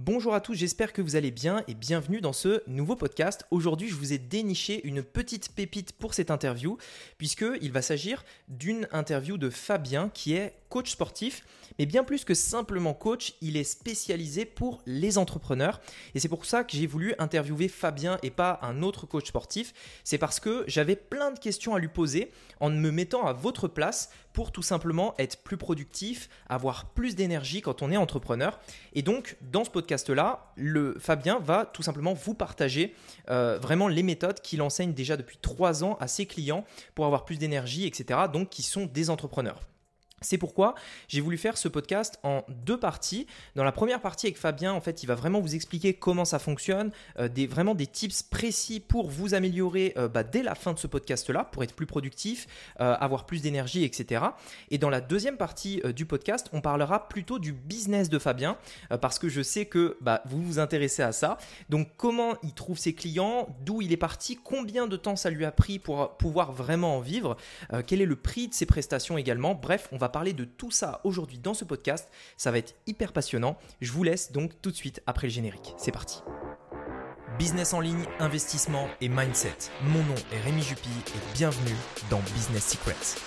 Bonjour à tous, j'espère que vous allez bien et bienvenue dans ce nouveau podcast. Aujourd'hui, je vous ai déniché une petite pépite pour cette interview, puisqu'il va s'agir d'une interview de Fabien qui est coach sportif, mais bien plus que simplement coach, il est spécialisé pour les entrepreneurs. Et c'est pour ça que j'ai voulu interviewer Fabien et pas un autre coach sportif. C'est parce que j'avais plein de questions à lui poser en me mettant à votre place pour tout simplement être plus productif, avoir plus d'énergie quand on est entrepreneur. Et donc, dans ce podcast-là, le Fabien va tout simplement vous partager euh, vraiment les méthodes qu'il enseigne déjà depuis trois ans à ses clients pour avoir plus d'énergie, etc. Donc, qui sont des entrepreneurs. C'est pourquoi j'ai voulu faire ce podcast en deux parties. Dans la première partie avec Fabien, en fait, il va vraiment vous expliquer comment ça fonctionne, euh, des, vraiment des tips précis pour vous améliorer euh, bah, dès la fin de ce podcast-là, pour être plus productif, euh, avoir plus d'énergie, etc. Et dans la deuxième partie du podcast, on parlera plutôt du business de Fabien, parce que je sais que bah, vous vous intéressez à ça. Donc, comment il trouve ses clients, d'où il est parti, combien de temps ça lui a pris pour pouvoir vraiment en vivre, quel est le prix de ses prestations également. Bref, on va parler de tout ça aujourd'hui dans ce podcast. Ça va être hyper passionnant. Je vous laisse donc tout de suite après le générique. C'est parti. Business en ligne, investissement et mindset. Mon nom est Rémi Jupy et bienvenue dans Business Secrets.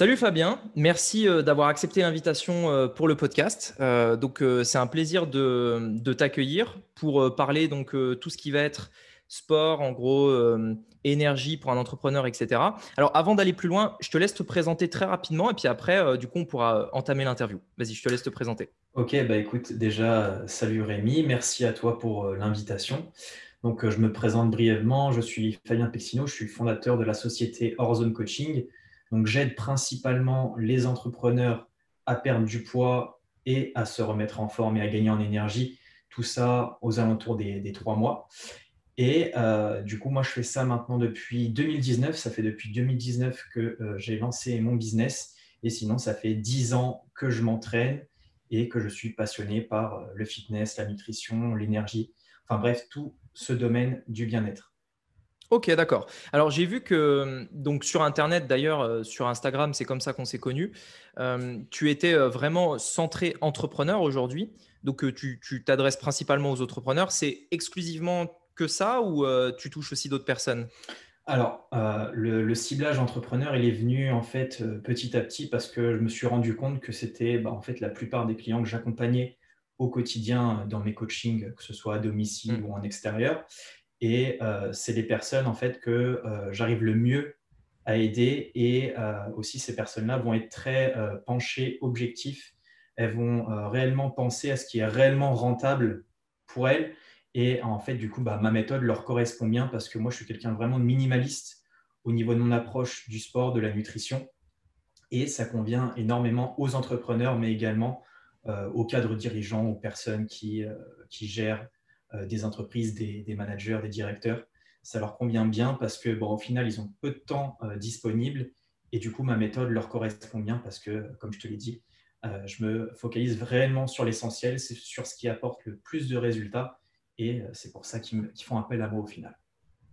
Salut Fabien, merci euh, d'avoir accepté l'invitation euh, pour le podcast. Euh, donc c'est un plaisir de, de t'accueillir pour parler donc tout ce qui va être sport, en gros, euh, énergie pour un entrepreneur, etc. Alors, avant d'aller plus loin, je te laisse te présenter très rapidement et puis après, euh, du coup, on pourra entamer l'interview. Vas-y, je te laisse te présenter. Ok, bah écoute, déjà, salut Rémi, merci à toi pour euh, l'invitation. Donc, je me présente brièvement, je suis Fabien Pexino, je suis fondateur de la société Horizon Coaching. Donc, j'aide principalement les entrepreneurs à perdre du poids et à se remettre en forme et à gagner en énergie. Tout ça aux alentours des trois mois. Et euh, du coup, moi, je fais ça maintenant depuis 2019. Ça fait depuis 2019 que euh, j'ai lancé mon business. Et sinon, ça fait 10 ans que je m'entraîne et que je suis passionné par euh, le fitness, la nutrition, l'énergie. Enfin bref, tout ce domaine du bien-être. Ok, d'accord. Alors j'ai vu que donc sur Internet, d'ailleurs sur Instagram, c'est comme ça qu'on s'est connus. tu étais vraiment centré entrepreneur aujourd'hui. Donc tu t'adresses principalement aux entrepreneurs. C'est exclusivement que ça ou euh, tu touches aussi d'autres personnes? Alors, euh, le, ciblage entrepreneur, il est venu en fait euh, petit à petit parce que je me suis rendu compte que c'était bah, en fait la plupart des clients que j'accompagnais au quotidien dans mes coachings, que ce soit à domicile mmh. ou en extérieur. Et c'est les personnes en fait que j'arrive le mieux à aider. Et aussi, ces personnes-là vont être très penchées, objectifs. Elles vont réellement penser à ce qui est réellement rentable pour elles et en fait, du coup, bah, ma méthode leur correspond bien parce que moi, je suis quelqu'un vraiment minimaliste au niveau de mon approche du sport, de la nutrition. Et ça convient énormément aux entrepreneurs, mais également euh, aux cadres dirigeants, aux personnes qui, euh, qui gèrent euh, des entreprises, des, managers, des directeurs. Ça leur convient bien parce que, bon, au final, ils ont peu de temps disponible. Et du coup, ma méthode leur correspond bien parce que, comme je te l'ai dit, je me focalise réellement sur l'essentiel, c'est sur ce qui apporte le plus de résultats et euh, c'est pour ça qu'ils font appel à moi au final.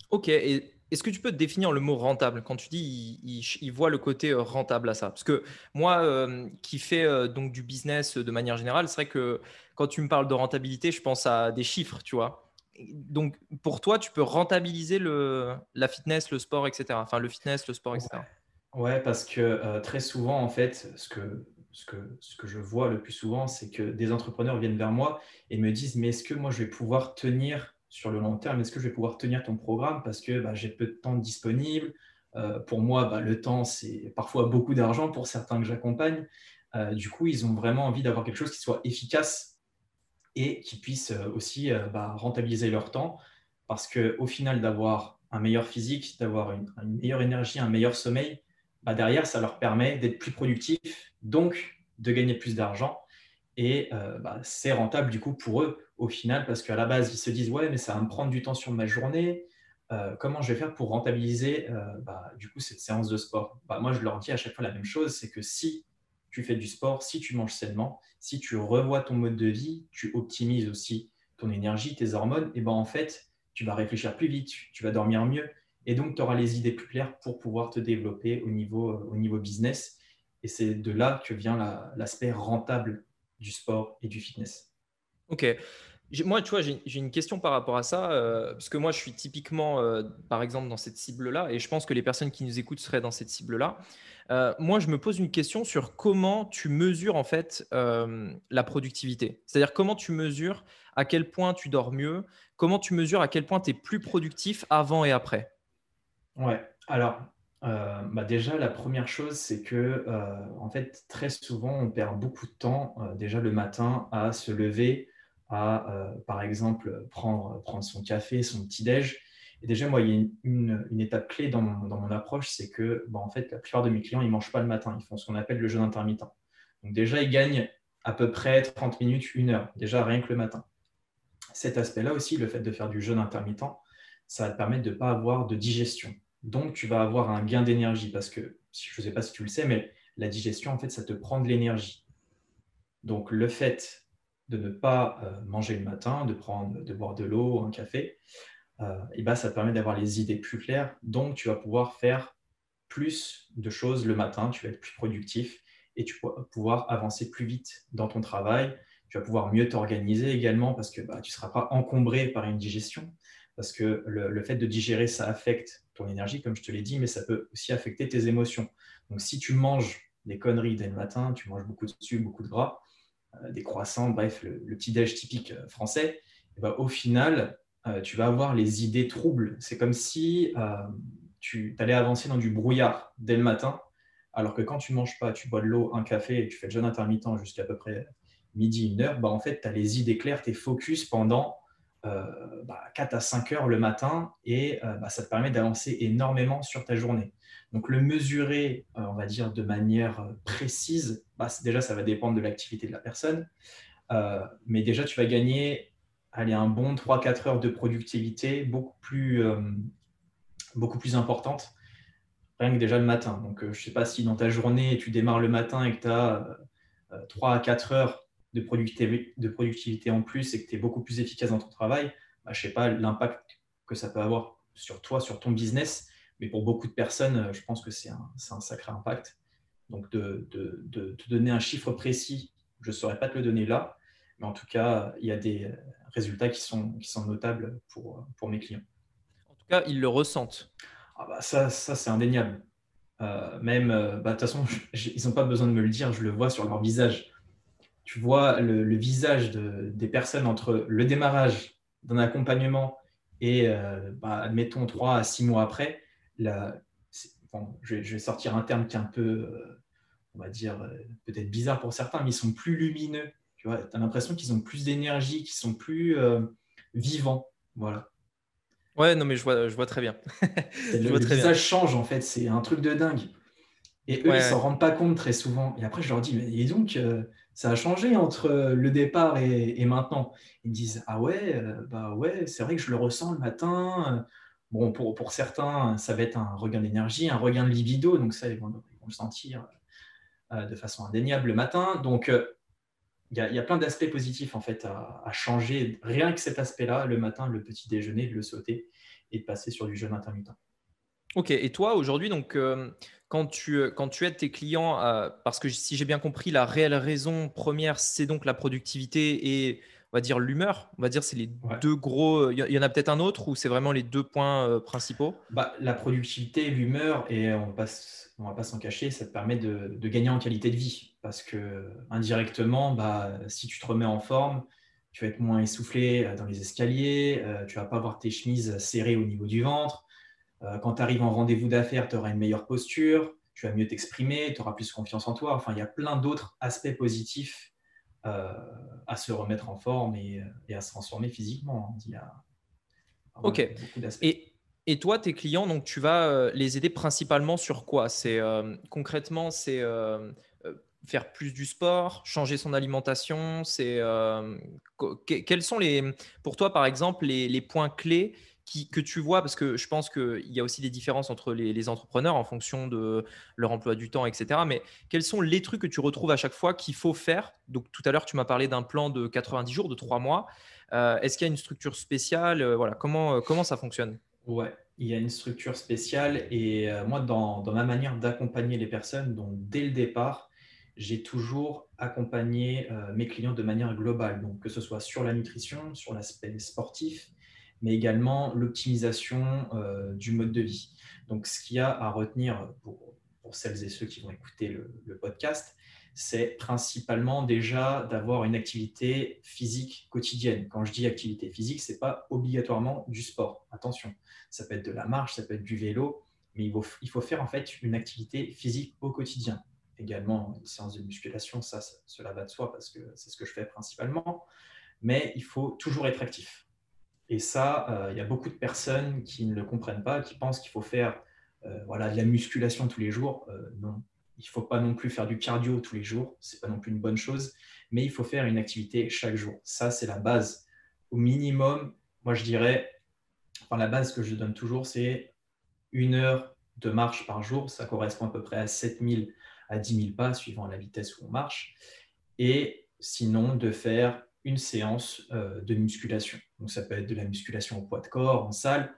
Ok, et est-ce que tu peux définir le mot rentable? Quand tu dis il, voit le côté euh, rentable à ça Parce que moi, euh, qui fais donc du business de manière générale, c'est vrai que quand tu me parles de rentabilité, je pense à des chiffres, tu vois. Donc pour toi, tu peux rentabiliser le, la fitness, le sport, etc. Enfin, le fitness, le sport, etc. Ouais, parce que très souvent, en fait, ce que ce que, je vois le plus souvent, c'est que des entrepreneurs viennent vers moi et me disent, mais est-ce que moi, je vais pouvoir tenir sur le long terme, est-ce que je vais pouvoir tenir ton programme parce que bah, j'ai peu de temps disponible? Euh, Pour moi, bah, le temps, c'est parfois beaucoup d'argent pour certains que j'accompagne. Euh, du coup, ils ont vraiment envie d'avoir quelque chose qui soit efficace et qui puisse euh, aussi bah, rentabiliser leur temps parce qu'au final, d'avoir un meilleur physique, d'avoir une, meilleure énergie, un meilleur sommeil, bah, derrière, ça leur permet d'être plus productifs, donc de gagner plus d'argent. Et euh, bah, c'est rentable du coup pour eux au final, parce qu'à la base, ils se disent, ouais, mais ça va me prendre du temps sur ma journée. Euh, comment je vais faire pour rentabiliser euh, bah, du coup cette séance de sport? Moi, je leur dis à chaque fois la même chose, c'est que si tu fais du sport, si tu manges sainement, si tu revois ton mode de vie, tu optimises aussi ton énergie, tes hormones, et ben en fait, tu vas réfléchir plus vite, tu vas dormir mieux, et donc, tu auras les idées plus claires pour pouvoir te développer au niveau, euh, au niveau business. Et c'est de là que vient l'aspect rentable du sport et du fitness. Ok. Moi, tu vois, j'ai une question par rapport à ça, euh, parce que moi, je suis typiquement, euh, par exemple, dans cette cible-là, et je pense que les personnes qui nous écoutent seraient dans cette cible-là. Moi, je me pose une question sur comment tu mesures en fait la productivité. C'est-à-dire comment tu mesures à quel point tu dors mieux, comment tu mesures à quel point tu es plus productif avant et après? Ouais. Alors, bah déjà, la première chose, c'est que en fait, très souvent, on perd beaucoup de temps déjà le matin à se lever à, euh, par exemple, prendre, son café, son petit-déj. Et déjà, moi, il y a une, étape clé dans mon, approche, c'est que bon, en fait, la plupart de mes clients, ils ne mangent pas le matin, ils font ce qu'on appelle le jeûne intermittent. Donc déjà, ils gagnent à peu près 30 minutes, une heure, déjà rien que le matin. Cet aspect-là aussi, le fait de faire du jeûne intermittent, ça va te permettre de ne pas avoir de digestion. Donc, tu vas avoir un gain d'énergie parce que, je ne sais pas si tu le sais, mais la digestion, en fait, ça te prend de l'énergie. Donc, le fait de ne pas euh, manger le matin, de, prendre, de boire de l'eau, un café, euh, ben, ça te permet d'avoir les idées plus claires. Donc, tu vas pouvoir faire plus de choses le matin, tu vas être plus productif et tu vas pouvoir avancer plus vite dans ton travail. Tu vas pouvoir mieux t'organiser également parce que bah, tu ne seras pas encombré par une digestion. Parce que le, fait de digérer, ça affecte ton énergie, comme je te l'ai dit, mais ça peut aussi affecter tes émotions. Donc, si tu manges des conneries dès le matin, tu manges beaucoup de sucre, beaucoup de gras, euh, des croissants, bref, le, petit-déj typique euh, français, ben, au final, euh, tu vas avoir les idées troubles. C'est comme si tu allais avancer dans du brouillard dès le matin, alors que quand tu manges pas, tu bois de l'eau, un café et tu fais le jeûne intermittent jusqu'à peu près midi, une heure, bah, en fait, tu as les idées claires, tu es focus pendant 4 bah, à 5 heures le matin et bah, ça te permet d'avancer énormément sur ta journée. Donc le mesurer, euh, on va dire, de manière euh, précise, bah, déjà, ça va dépendre de l'activité de la personne. Euh, mais déjà, tu vas gagner allez, un bon 3-4 heures de productivité beaucoup plus, beaucoup plus importante, rien que déjà le matin. Donc, je ne sais pas si dans ta journée, tu démarres le matin et que tu as 3 à 4 heures de productivité, de productivité en plus et que tu es beaucoup plus efficace dans ton travail, bah, je ne sais pas l'impact que ça peut avoir sur toi, sur ton business. Mais pour beaucoup de personnes, je pense que c'est un, un, sacré impact. Donc, de, de, de, te donner un chiffre précis, je ne saurais pas te le donner là, mais en tout cas, il y a des résultats qui sont, qui sont notables pour, pour mes clients. En tout cas, ils le ressentent. Ah bah ça, ça c'est indéniable. Euh, même, euh, bah, de toute façon, ils n'ont pas besoin de me le dire, je le vois sur leur visage. Tu vois le, le visage de, des personnes entre le démarrage d'un accompagnement et, bah, admettons, trois à six mois après, je, vais, sortir un terme qui est un peu, euh, on va dire, euh, peut-être bizarre pour certains, mais ils sont plus lumineux. Tu vois, as l'impression qu'ils ont plus d'énergie, qu'ils sont plus euh, vivants. Voilà. Ouais, non, mais je vois, je vois très bien. le, visage change, en fait. C'est un truc de dingue. Et eux, ils ne s'en rendent pas compte très souvent. Et après, je leur dis, mais donc, ça a changé entre le départ et, maintenant. Ils disent, ah ouais, bah ouais, c'est vrai que je le ressens le matin. Bon, pour, pour, certains, ça va être un regain d'énergie, un regain de libido, donc ça, ils vont, le sentir euh, de façon indéniable le matin. Donc, euh, il y, a plein d'aspects positifs en fait à, changer. Rien que cet aspect-là, le matin, le petit déjeuner, de le sauter et de passer sur du jeûne intermittent. Ok, et toi aujourd'hui, donc euh, quand, tu, quand tu aides tes clients, parce que si j'ai bien compris, la réelle raison première, c'est donc la productivité et on va dire l'humeur. On va dire c'est les deux gros. Il y en a peut-être un autre ou c'est vraiment les deux points euh, principaux? Bah, La productivité, l'humeur, et on ne va pas s'en cacher, ça te permet de, gagner en qualité de vie. Parce que indirectement, bah, si tu te remets en forme, tu vas être moins essoufflé euh, dans les escaliers, euh, tu vas pas avoir tes chemises serrées au niveau du ventre. Quand tu arrives en rendez-vous d'affaires, tu auras une meilleure posture, tu vas mieux t'exprimer, tu auras plus confiance en toi. Enfin, il y a plein d'autres aspects positifs euh, à se remettre en forme et, à se transformer physiquement. Il y a, ok. Et, et, toi, tes clients, donc tu vas euh, les aider principalement sur quoi? C'est euh, concrètement, c'est faire plus du sport, changer son alimentation. C'est quels sont les, pour toi, par exemple, les, les points clés que tu vois, parce que je pense qu'il y a aussi des différences entre les, entrepreneurs en fonction de leur emploi du temps, etc. Mais quels sont les trucs que tu retrouves à chaque fois qu'il faut faire? Donc tout à l'heure, tu m'as parlé d'un plan de 90 jours, de 3 mois. Euh, est-ce qu'il y a une structure spéciale? Euh, Voilà, comment, euh, comment ça fonctionne? Ouais, il y a une structure spéciale et moi, dans, dans, ma manière d'accompagner les personnes, donc dès le départ, j'ai toujours accompagné mes clients de manière globale, donc que ce soit sur la nutrition, sur l'aspect sportif, mais également l'optimisation euh, du mode de vie. Donc, ce qu'il y a à retenir pour, celles et ceux qui vont écouter le, podcast, c'est principalement déjà d'avoir une activité physique quotidienne. Quand je dis activité physique, ce n'est pas obligatoirement du sport. Attention, ça peut être de la marche, ça peut être du vélo, mais il faut, faire en fait une activité physique au quotidien. Également, une séance de musculation, ça, cela va de soi parce que c'est ce que je fais principalement. Mais il faut toujours être actif. Et ça, euh, il y a beaucoup de personnes qui ne le comprennent pas, qui pensent qu'il faut faire euh, voilà, de la musculation tous les jours. Euh, non, il ne faut pas non plus faire du cardio tous les jours, ce n'est pas non plus une bonne chose, mais il faut faire une activité chaque jour. Ça, c'est la base. Au minimum, moi je dirais, enfin, la base que je donne toujours, c'est une heure de marche par jour. Ça correspond à peu près à 7000 à 10 000 pas, suivant la vitesse où on marche. Et sinon, de faire une séance de musculation. Donc, ça peut être de la musculation au poids de corps, en salle,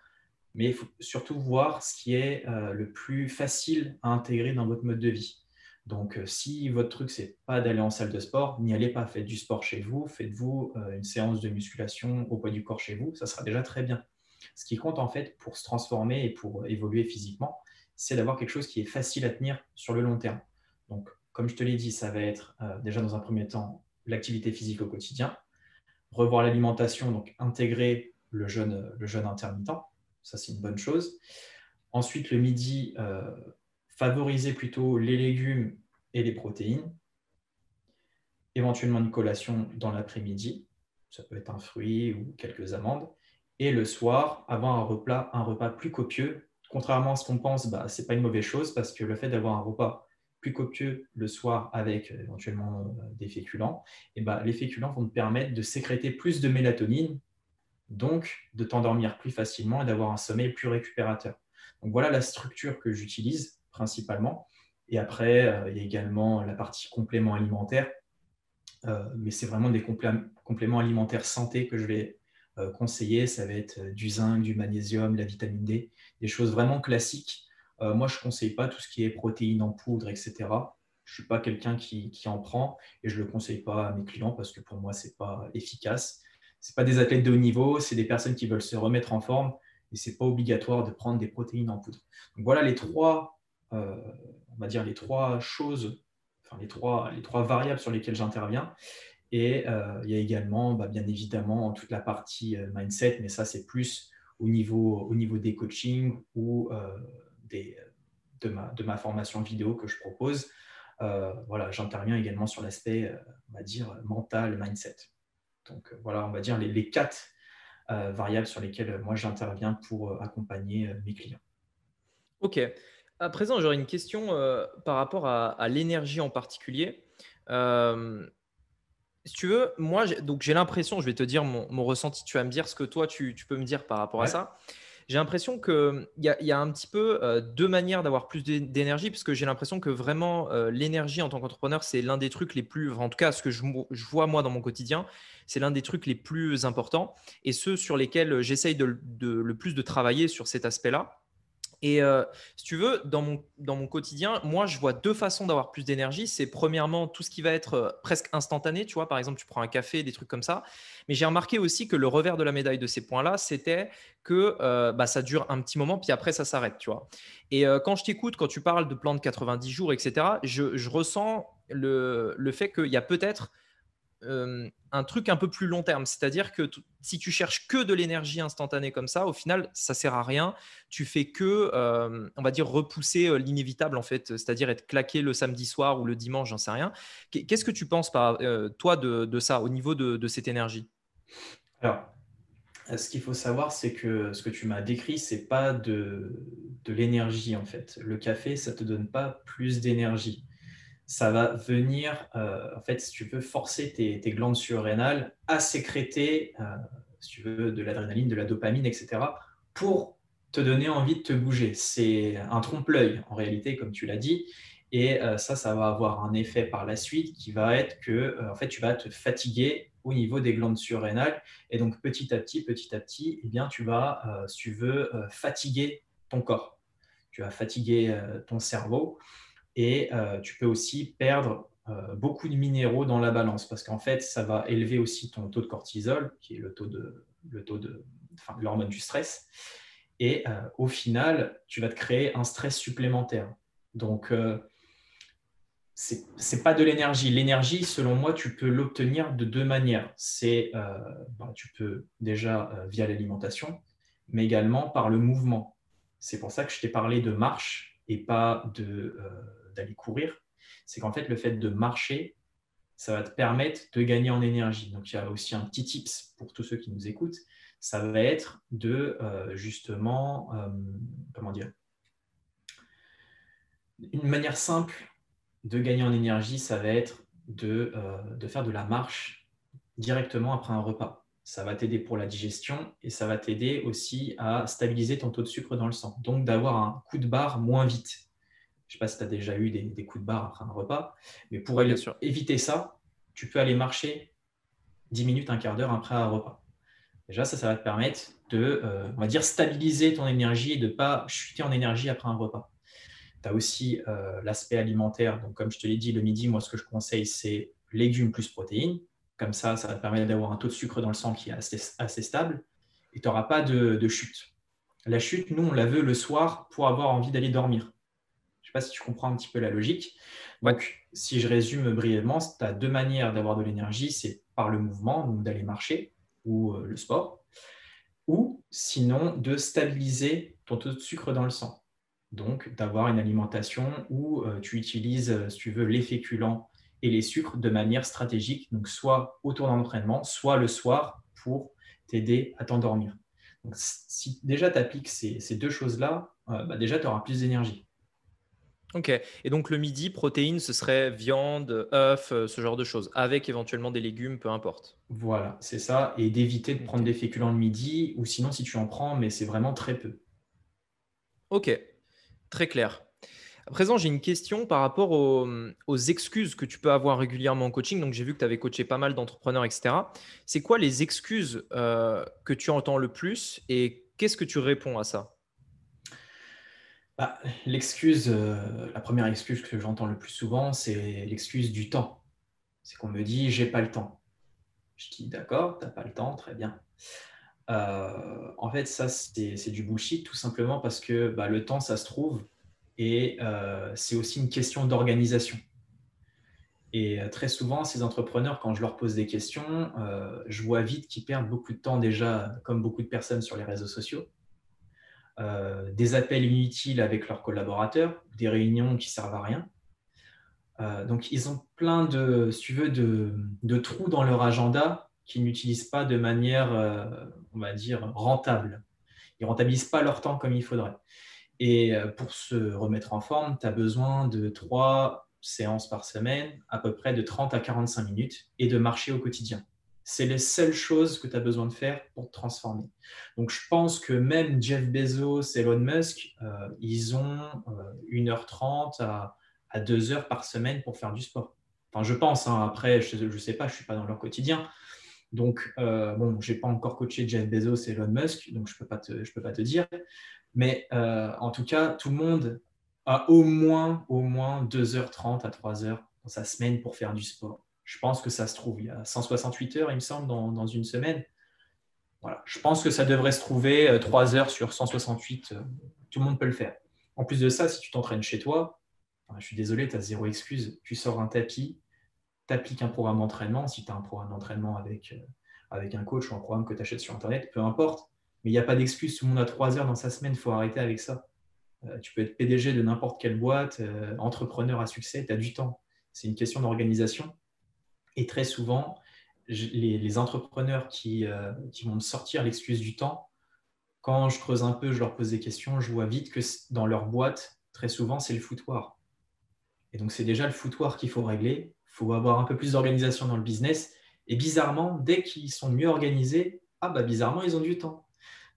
mais il faut surtout voir ce qui est euh, le plus facile à intégrer dans votre mode de vie. Donc, euh, si votre truc, c'est pas d'aller en salle de sport, n'y allez pas. Faites du sport chez vous, faites-vous euh, une séance de musculation au poids du corps chez vous, ça sera déjà très bien. Ce qui compte en fait pour se transformer et pour évoluer physiquement, c'est d'avoir quelque chose qui est facile à tenir sur le long terme. Donc, comme je te l'ai dit, ça va être déjà dans un premier temps l'activité physique au quotidien, revoir l'alimentation, donc intégrer le jeûne, le jeûne intermittent, ça, c'est une bonne chose. Ensuite, le midi, euh, favoriser plutôt les légumes et les protéines. Éventuellement une collation dans l'après-midi. Ça peut être un fruit ou quelques amandes. Et le soir, avoir un repas, un repas plus copieux. Contrairement à ce qu'on pense, bah, ce n'est pas une mauvaise chose parce que le fait d'avoir un repas plus copieux le soir avec euh, éventuellement euh, des féculents, et bah, les féculents vont te permettre de sécréter plus de mélatonine donc de t'endormir plus facilement et d'avoir un sommeil plus récupérateur. Donc voilà la structure que j'utilise principalement. Et après, euh, il y a également la partie complément alimentaire, mais c'est vraiment des compléments alimentaires santé que je vais conseiller. Ça va être du zinc, du magnésium, la vitamine D, des choses vraiment classiques. Moi, je ne conseille pas tout ce qui est protéines en poudre, etc. Je ne suis pas quelqu'un qui, qui, en prend et je ne le conseille pas à mes clients parce que pour moi, ce n'est pas efficace c'est pas des athlètes de haut niveau, c'est des personnes qui veulent se remettre en forme et c'est pas obligatoire de prendre des protéines en poudre. Donc voilà les trois, euh, on va dire les trois choses, enfin les trois, les trois variables sur lesquelles j'interviens. Et euh, il y a également, bah, bien évidemment, toute la partie euh, mindset, mais ça c'est plus au niveau, au niveau des coachings ou des, de, ma, de ma formation vidéo que je propose. voilà, j'interviens également sur l'aspect, on va dire, mental, mindset. Donc euh, voilà, on va dire les, quatre euh, variables sur lesquelles euh, moi j'interviens pour accompagner mes clients. Ok. À présent, j'aurais une question par rapport à, l'énergie en particulier. si tu veux, moi, donc j'ai l'impression, je vais te dire mon, ressenti, tu vas me dire ce que toi, tu, peux me dire par rapport à ça. J'ai l'impression qu'il y, a un petit peu deux manières d'avoir plus d'énergie, parce que j'ai l'impression que vraiment l'énergie en tant qu'entrepreneur, c'est l'un des trucs les plus, en tout cas ce que je, vois moi dans mon quotidien, c'est l'un des trucs les plus importants et ceux sur lesquels j'essaye le plus de travailler sur cet aspect-là. Et euh, si tu veux, dans mon, dans mon quotidien, moi, je vois deux façons d'avoir plus d'énergie. C'est premièrement tout ce qui va être euh, presque instantané. Tu vois, par exemple, tu prends un café, des trucs comme ça. Mais j'ai remarqué aussi que le revers de la médaille de ces points-là, c'était que euh, bah, ça dure un petit moment, puis après, ça s'arrête. Tu vois. Et quand je t'écoute, quand tu parles de plan de 90 jours, etc., je, je ressens le, le fait qu'il y a peut-être euh, un truc un peu plus long terme. C'est-à-dire que si tu cherches que de l'énergie instantanée comme ça, au final, ça sert à rien. Tu fais que, euh, on va dire, repousser euh, l'inévitable en fait, c'est-à-dire être claqué le samedi soir ou le dimanche, j'en sais rien. Qu'est-ce que tu penses, par, toi, de, ça au niveau de, cette énergie? Alors, ce qu'il faut savoir, c'est que ce que tu m'as décrit, c'est pas de, de l'énergie en fait. Le café, ça te donne pas plus d'énergie ça va venir, euh, en fait, si tu veux, forcer tes, glandes surrénales à sécréter, euh, si tu veux, de l'adrénaline, de la dopamine, etc., pour te donner envie de te bouger. C'est un trompe-l'œil, en réalité, comme tu l'as dit. Et euh, ça, ça va avoir un effet par la suite qui va être que en fait, tu vas te fatiguer au niveau des glandes surrénales. Et donc, petit à petit, petit à petit, eh bien, tu vas, si tu veux, fatiguer ton corps. Tu vas fatiguer ton cerveau et tu peux aussi perdre beaucoup de minéraux dans la balance parce qu'en fait, ça va élever aussi ton taux de cortisol, qui est le taux de, l'hormone du stress. Et au final, tu vas te créer un stress supplémentaire. Donc, c'est n'est pas de l'énergie. L'énergie, selon moi, tu peux l'obtenir de deux manières. C'est, euh, bah, tu peux déjà euh, via l'alimentation, mais également par le mouvement. C'est pour ça que je t'ai parlé de marche et pas de, euh, d'aller courir. C'est qu'en fait, le fait de marcher, ça va te permettre de gagner en énergie. Donc, il y a aussi un petit tips pour tous ceux qui nous écoutent. Ça va être de justement, comment dire, une manière simple de gagner en énergie, ça va être de, euh, de faire de la marche directement après un repas. Ça va t'aider pour la digestion et ça va t'aider aussi à stabiliser ton taux de sucre dans le sang. Donc d'avoir un coup de barre moins vite. Je ne sais pas si tu as déjà eu des, coups de barre après un repas, mais pour éviter ça, tu peux aller marcher 10 minutes, un quart d'heure après un repas. Déjà, ça, ça va te permettre de, euh, on va dire, stabiliser ton énergie et de ne pas chuter en énergie après un repas. Tu as aussi euh, l'aspect alimentaire. Donc, comme je te l'ai dit, le midi, moi, ce que je conseille, c'est légumes plus protéines. Comme ça, ça va te permettre d'avoir un taux de sucre dans le sang qui est assez, stable et tu n'auras pas de, chute. La chute, nous, on la veut le soir pour avoir envie d'aller dormir. Je ne sais pas si tu comprends un petit peu la logique. Donc, si je résume brièvement, tu as deux manières d'avoir de l'énergie. C'est par le mouvement, donc d'aller marcher ou euh, le sport, ou sinon de stabiliser ton taux de sucre dans le sang donc d'avoir une alimentation où euh, tu utilises, euh, si tu veux, les féculents et les sucres de manière stratégique, donc soit autour d'un entraînement, soit le soir pour t'aider à t'endormir. Donc, si déjà tu appliques ces, deux choses-là, euh, bah, déjà tu auras plus d'énergie. Ok, et donc le midi, protéines, ce serait viande, œufs, ce genre de choses, avec éventuellement des légumes, peu importe. Voilà, c'est ça, et d'éviter de prendre des féculents le midi, ou sinon si tu en prends, mais c'est vraiment très peu. Ok, Très clair. À présent, j'ai une question par rapport aux, excuses que tu peux avoir régulièrement en coaching. Donc, j'ai vu que tu avais coaché pas mal d'entrepreneurs, etc. C'est quoi les excuses euh, que tu entends le plus et qu'est-ce que tu réponds à ça? Bah, L'excuse, euh, la première excuse que j'entends le plus souvent, c'est l'excuse du temps. C'est qu'on me dit j'ai pas le temps. Je dis d'accord, tu n'as pas le temps, très bien. Euh, en fait, ça, c'est du bullshit, tout simplement parce que bah, le temps, ça se trouve, et euh, c'est aussi une question d'organisation. Et très souvent, ces entrepreneurs, quand je leur pose des questions, je vois vite qu'ils perdent beaucoup de temps déjà, comme beaucoup de personnes sur les réseaux sociaux. Des appels inutiles avec leurs collaborateurs, des réunions qui servent à rien. donc, ils ont plein de, si tu veux, de trous dans leur agenda qui n'utilisent pas de manière, euh, on va dire, rentable. Ils rentabilisent pas leur temps comme il faudrait. Et euh, pour se remettre en forme, tu as besoin de trois séances par semaine, à peu près de 30 à 45 minutes, et de marcher au quotidien. C'est les seules choses que tu as besoin de faire pour te transformer. Donc, je pense que même Jeff Bezos, Elon Musk, euh, ils ont 1h30 à, à 2h par semaine pour faire du sport. Enfin, je pense, hein. après, je ne sais pas, je ne suis pas dans leur quotidien, donc, euh, bon, je n'ai pas encore coaché Jeff Bezos et Elon Musk, donc je ne peux, pas te, dire. Mais euh, en tout cas, tout le monde a au moins, au moins 2h30 à 3h dans sa semaine pour faire du sport. Je pense que ça se trouve. Il y a 168 heures, il me semble, dans, une semaine. Je pense que ça devrait se trouver 3 euh, heures sur 168. tout le monde peut le faire. En plus de ça, si tu t'entraînes chez toi, je suis désolé, tu as zéro excuse. Tu sors un tapis, tu appliques un programme d'entraînement, si tu as un programme d'entraînement avec, euh, avec un coach ou un programme que tu achètes sur Internet, peu importe. Mais il n'y a pas d'excuse, tout le monde a trois heures dans sa semaine, il faut arrêter avec ça. Euh, tu peux être PDG de n'importe quelle boîte, euh, entrepreneur à succès, tu as du temps. C'est une question d'organisation. Et très souvent, les, entrepreneurs qui, qui vont me sortir l'excuse du temps, quand je creuse un peu, je leur pose des questions, je vois vite que dans leur boîte, très souvent, c'est le foutoir. Et donc, c'est déjà le foutoir qu'il faut régler faut avoir un peu plus d'organisation dans le business. Et bizarrement, dès qu'ils sont mieux organisés, ah bah bizarrement, ils ont du temps.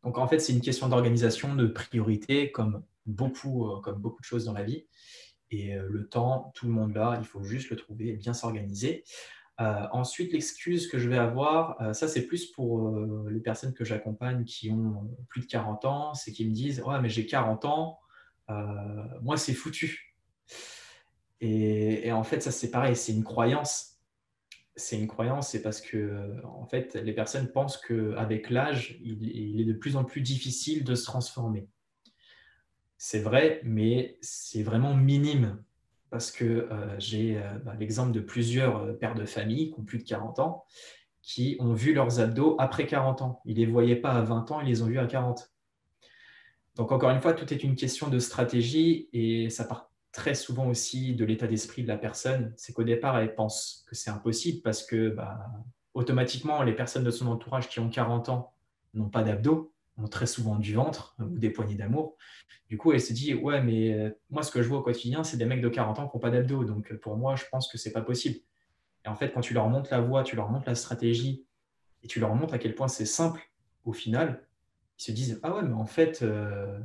Donc en fait, c'est une question d'organisation, de priorité, comme beaucoup, euh, comme beaucoup de choses dans la vie. Et le temps, tout le monde l'a, il faut juste le trouver et bien s'organiser. Ensuite, l'excuse que je vais avoir, ça c'est plus pour les personnes que j'accompagne qui ont plus de 40 ans, c'est qu'ils me disent Ouais, mais j'ai 40 ans, moi c'est foutu. Et, et, en fait, ça c'est pareil, c'est une croyance c'est une croyance, c'est parce que en fait, les personnes pensent qu'avec l'âge, il, est de plus en plus difficile de se transformer. C'est vrai, mais c'est vraiment minime parce que euh, j'ai euh, bah, l'exemple de plusieurs euh, pères de famille qui ont plus de 40 ans qui ont vu leurs abdos après 40 ans. Ils ne les voyaient pas à 20 ans, ils les ont vus à 40. Donc encore une fois, tout est une question de stratégie et ça part très souvent aussi de l'état d'esprit de la personne, c'est qu'au départ, elle pense que c'est impossible parce que bah, automatiquement, les personnes de son entourage qui ont 40 ans n'ont pas d'abdos, très souvent du ventre ou des poignées d'amour. Du coup, elle se dit, ouais, mais euh, moi, ce que je vois au quotidien, c'est des mecs de 40 ans qui n'ont pas d'abdos. Donc, pour moi, je pense que c'est pas possible. Et en fait, quand tu leur montres la voie, tu leur montres la stratégie et tu leur montres à quel point c'est simple, au final, ils se disent, ah ouais, mais en fait, euh,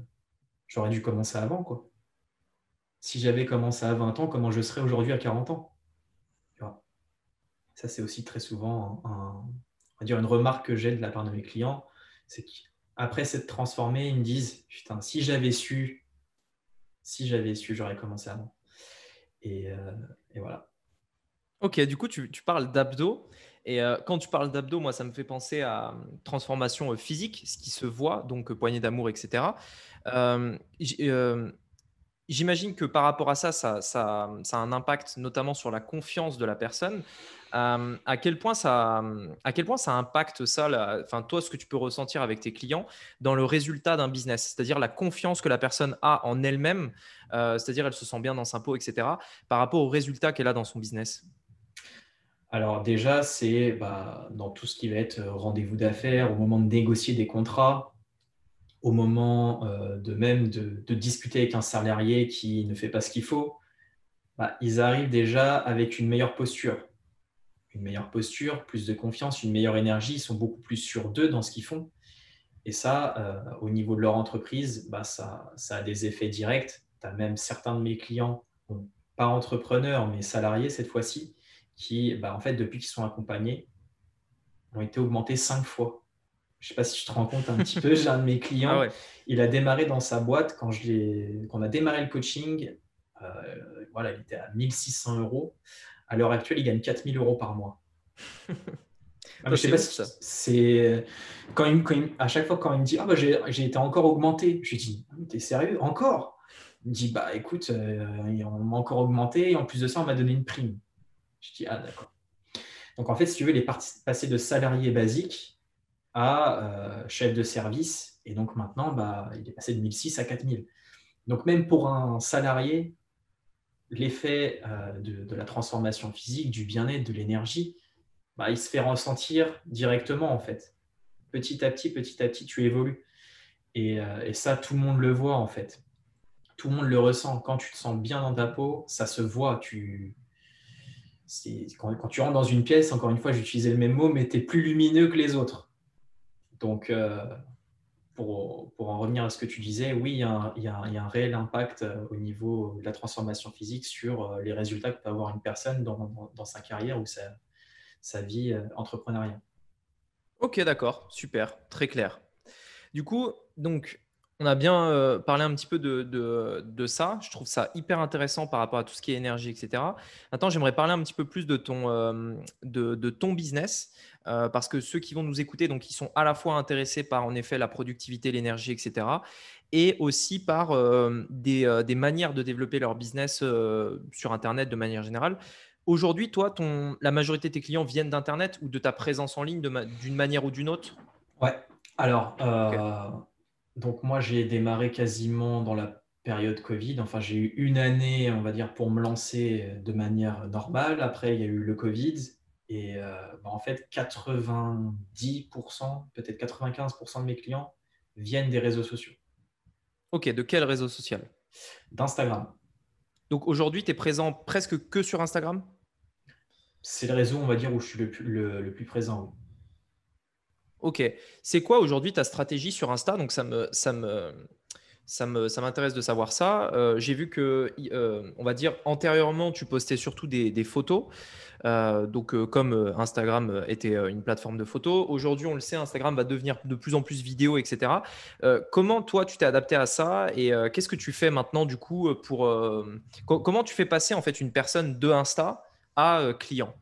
j'aurais dû commencer avant, quoi si j'avais commencé à 20 ans, comment je serais aujourd'hui à 40 ans? Ça, c'est aussi très souvent dire une remarque que j'ai de la part de mes clients. Qu'après s'être transformé, ils me disent Putain, si j'avais su, si j'avais su, j'aurais commencé avant. Et, euh, voilà. Ok, du coup, tu, parles d'abdos. Et euh, quand tu parles d'abdos, moi, ça me fait penser à euh, transformation physique, ce qui se voit, donc poignée d'amour, etc. J'imagine que par rapport à ça, ça, a un impact notamment sur la confiance de la personne. Euh, à, quel point ça, impacte ça, enfin, toi, ce que tu peux ressentir avec tes clients dans le résultat d'un business, c'est-à-dire la confiance que la personne a en elle-même, euh, c'est-à-dire elle se sent bien dans sa peau, etc., par rapport au résultat qu'elle a dans son business? Alors déjà, c'est bah, dans tout ce qui va être rendez-vous d'affaires, au moment de négocier des contrats, au moment euh, de même de, discuter avec un salarié qui ne fait pas ce qu'il faut, bah, ils arrivent déjà avec une meilleure posture. Une meilleure posture, plus de confiance, une meilleure énergie, ils sont beaucoup plus sûrs d'eux dans ce qu'ils font. Et ça, euh, au niveau de leur entreprise, bah, ça, a des effets directs. Tu as même certains de mes clients, pas entrepreneurs, mais salariés cette fois-ci, qui, bah, en fait, depuis qu'ils sont accompagnés, ont été augmentés cinq fois je ne sais pas si tu te rends compte un petit peu, j'ai un de mes clients, ah il a démarré dans sa boîte quand, je on a démarré le coaching, euh, voilà, il était à 1600 euros. À l'heure actuelle, il gagne 4000 euros par mois. Ah, je sais pas si c'est quand, à chaque fois quand il me dit ah bah j'ai été encore augmenté, je lui dis t'es sérieux encore? Il me dit bah écoute euh, on m'a encore augmenté et en plus de ça on m'a donné une prime. Je dis ah d'accord. Donc en fait si tu veux il est passé de salarié basique à euh, chef de service. Et donc maintenant, bah, il est passé de 1006 à 4000. Donc même pour un salarié, l'effet euh, de, la transformation physique, du bien-être, de l'énergie, bah, il se fait ressentir directement en fait. Petit à petit, petit à petit, tu évolues. Et, euh, et, ça, tout le monde le voit en fait. Tout le monde le ressent. Quand tu te sens bien dans ta peau, ça se voit. Tu... Quand, quand tu rentres dans une pièce, encore une fois, j'utilisais le même mot, mais tu es plus lumineux que les autres donc, euh, pour, en revenir à ce que tu disais, oui, il y a un, réel impact euh, au niveau de la transformation physique sur euh, les résultats que peut avoir une personne dans, sa carrière ou sa, vie entrepreneuriale. Ok, d'accord, super, très clair. Du coup, donc, on a bien parlé un petit peu de, ça. Je trouve ça hyper intéressant par rapport à tout ce qui est énergie, etc. Maintenant, j'aimerais parler un petit peu plus de ton, de, ton business. Euh, parce que ceux qui vont nous écouter, donc, ils sont à la fois intéressés par en effet la productivité, l'énergie, etc., et aussi par euh, euh, des, manières de développer leur business sur Internet de manière générale. Aujourd'hui, toi, ton, la majorité de tes clients viennent d'Internet ou de ta présence en ligne d'une manière ou d'une autre? Ouais. Alors, donc moi, j'ai démarré quasiment dans la période Covid. Enfin, j'ai eu une année, on va dire, pour me lancer de manière normale. Après, il y a eu le Covid. Et euh, bah, en fait, 90%, peut-être 95% de mes clients viennent des réseaux sociaux. Ok, de quel réseau social? D'Instagram. Donc aujourd'hui, tu es présent presque que sur Instagram? C'est le réseau, on va dire, où je suis le plus, le, plus présent. Ok. C'est quoi aujourd'hui ta stratégie sur Insta? Donc ça me, ça me, Ça m'intéresse de savoir ça. J'ai vu que, on va dire, antérieurement, tu postais surtout des, photos. donc, comme Instagram était une plateforme de photos, aujourd'hui, on le sait, Instagram va devenir de plus en plus vidéo, etc. comment toi, tu t'es adapté à ça et qu'est-ce que tu fais maintenant, du coup, pour comment tu fais passer en fait une personne de Insta à client?